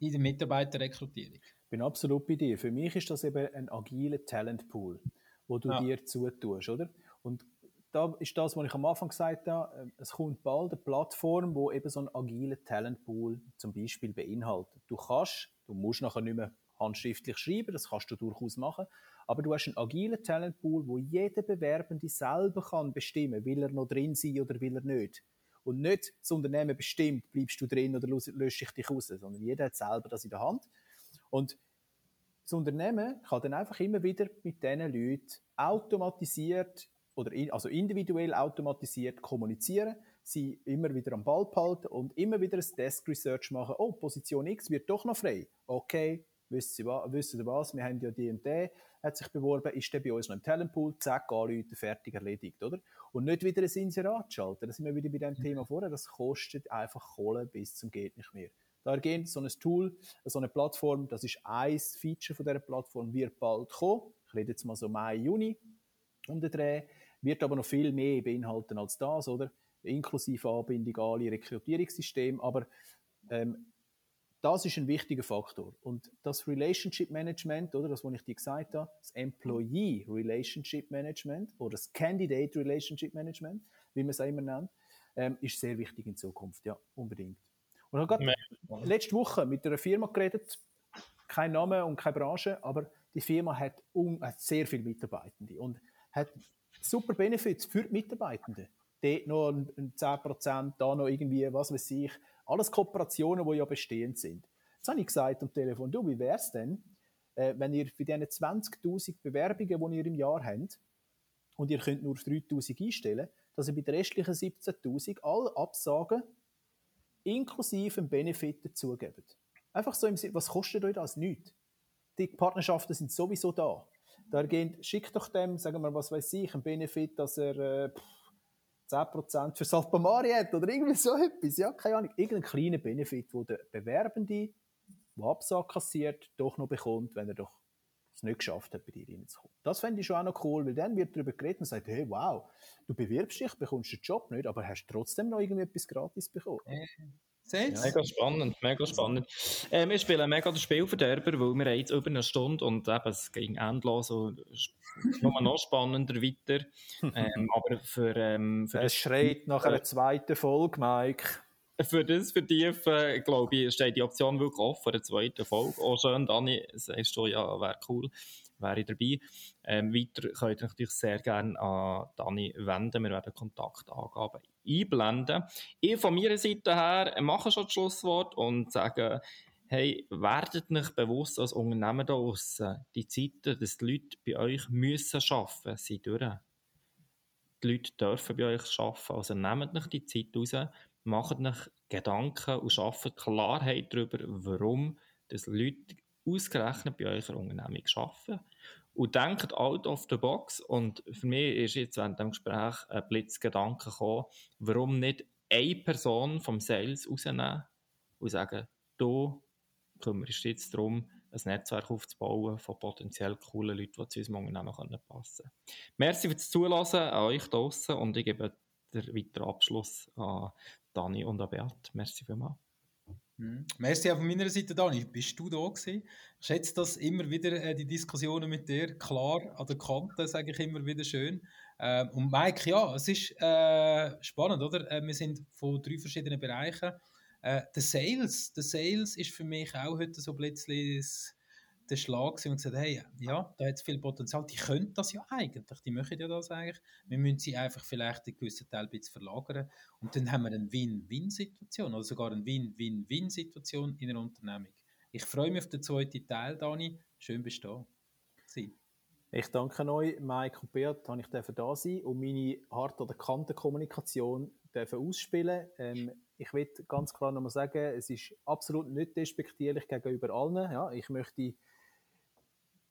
in der Mitarbeiterrekrutierung. Ich bin absolut bei dir. Für mich ist das eben ein agiler Talentpool, wo du ja. dir zutust, oder? Und da ist das, was ich am Anfang gesagt habe, äh, es kommt bald eine Plattform, wo eben so ein agiler Talentpool zum Beispiel beinhaltet. Du kannst, du musst nachher nicht mehr handschriftlich schreiben, das kannst du durchaus machen, aber du hast einen agilen Talentpool, wo jeder Bewerbende selber kann bestimmen, will er noch drin sein oder will er nicht und nicht das Unternehmen bestimmt, bleibst du drin oder lösche ich dich raus, sondern jeder hat selber das in der Hand. Und das Unternehmen kann dann einfach immer wieder mit diesen Leuten automatisiert oder in, also individuell automatisiert kommunizieren, sie immer wieder am Ball behalten und immer wieder ein Desk Research machen. Oh, Position X wird doch noch frei. Okay, wissen Sie, wissen Sie was, wir haben ja die und die, hat sich beworben, ist der bei uns noch im Talentpool, zack, anrufen, fertig, erledigt, oder? Und nicht wieder ein Inserat schalten, da sind wir wieder bei dem Thema vorher, das kostet einfach Kohle bis zum geht nicht mehr. Dahergehend so ein Tool, so eine Plattform, das ist ein Feature von dieser Plattform, wird bald kommen. Ich rede jetzt mal so Mai, Juni um den Dreh, wird aber noch viel mehr beinhalten als das, oder? Inklusive Anbindung an alle Rekrutierungssysteme, aber ähm, das ist ein wichtiger Faktor. Und das Relationship Management, oder das, was ich dir gesagt habe, das Employee Relationship Management oder das Candidate Relationship Management, wie man es immer nennt, ähm, ist sehr wichtig in Zukunft. Ja, unbedingt. Und ich habe gerade letzte Woche mit einer Firma geredet, kein Name und keine Branche, aber die Firma hat, um, hat sehr viele Mitarbeitende und hat super Benefits für die Mitarbeitenden. Dort noch ein 10%, da noch irgendwie, was weiß ich, alles Kooperationen, die ja bestehend sind. Jetzt habe ich gesagt am Telefon, du, wie wäre es denn, äh, wenn ihr für diese 20.000 Bewerbungen, die ihr im Jahr habt, und ihr könnt nur 3.000 einstellen, dass ihr bei den restlichen 17.000 alle Absagen inklusive einen Benefit dazugebt. Einfach so im Sinne, was kostet euch das? Nichts. Die Partnerschaften sind sowieso da. Da schickt doch dem, sagen wir, was weiß ich, einen Benefit, dass er äh, 10% für Salpamari hat oder irgendwie so etwas. Ja, keine Ahnung. Irgendeinen kleinen Benefit, wo der Bewerbende, der Absage kassiert, doch noch bekommt, wenn er doch es nicht geschafft hat, bei dir reinzukommen. Das fände ich schon auch noch cool, weil dann wird darüber geredet und sagt, hey, wow, du bewirbst dich, bekommst den Job nicht, aber hast trotzdem noch etwas gratis bekommen. Äh, ja, mega spannend, mega spannend. Äh, wir spielen mega den Spielverderber, weil wir jetzt über eine Stunde und eben, es ging endlos und nochmal noch spannender weiter. Ähm, aber für, ähm, für es schreit nach einer zweiten Folge, Mike. Für das Vertiefen, glaube ich, steht die Option wirklich offen eine zweite Folge. Auch schön, Dani, sagst du ja, wäre cool, wäre ich dabei. Ähm, weiter könnt ihr natürlich sehr gerne an Dani wenden. Wir werden Kontaktangaben einblenden. Ich von meiner Seite her mache schon das Schlusswort und sage, hey, werdet nicht bewusst als Unternehmen da draussen, die Zeiten, dass die Leute bei euch müssen arbeiten, sind durch. Die Leute dürfen bei euch arbeiten, also nehmt nicht die Zeit raus, macht euch Gedanken und schafft Klarheit darüber, warum dass Leute ausgerechnet bei eurer Unternehmung arbeiten. Und denkt out of the box. Und für mich ist jetzt während dem Gespräch ein Blitzgedanke gekommen, warum nicht eine Person vom Sales rausnehmen und sagen, du kümmerst dich jetzt darum, ein Netzwerk aufzubauen von potenziell coolen Leuten, die zu unserem Unternehmen passen können. Merci fürs Zulassen an euch draußen und ich gebe den weiteren Abschluss an Dani und an Beat. Merci vielmals. Mhm. Merci auch von meiner Seite, Dani. Bist du da gewesen? Ich schätze das immer wieder, äh, die Diskussionen mit dir. Klar, an der Kante, sage ich immer wieder schön. Ähm, und Mike, ja, es ist äh, spannend, oder? Äh, wir sind von drei verschiedenen Bereichen äh, der Sales, der Sales ist für mich auch heute so plötzlich der Schlag und gesagt, hey, ja, da hat es viel Potenzial, die können das ja eigentlich, die möchten ja das eigentlich, wir müssen sie einfach vielleicht einen gewissen Teil ein bisschen verlagern und dann haben wir eine Win-Win-Situation oder sogar eine Win-Win-Win-Situation in einer Unternehmung. Ich freue mich auf den zweiten Teil, Dani, schön bist du da. Ich danke euch, Mike und Beat, dass ich da sein und meine hart oder kante Kommunikation ausspielen ähm, ich will ganz klar nochmal sagen, es ist absolut nicht despektierlich gegenüber allen. Ja, ich möchte,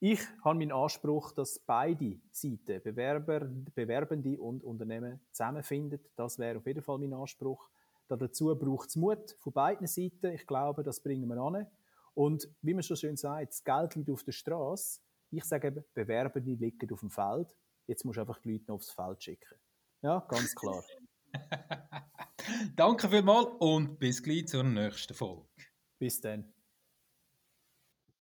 ich habe meinen Anspruch, dass beide Seiten, Bewerber, Bewerbende und Unternehmen zusammenfinden. Das wäre auf jeden Fall mein Anspruch. Dazu braucht es Mut von beiden Seiten. Ich glaube, das bringen wir an. Und wie man schon schön sagt, das Geld liegt auf der Straße. Ich sage eben, Bewerbende liegen auf dem Feld. Jetzt musst du einfach die Leute noch aufs Feld schicken. Ja, ganz klar. Danke vielmals und bis gleich zur nächsten Folge. Bis dann.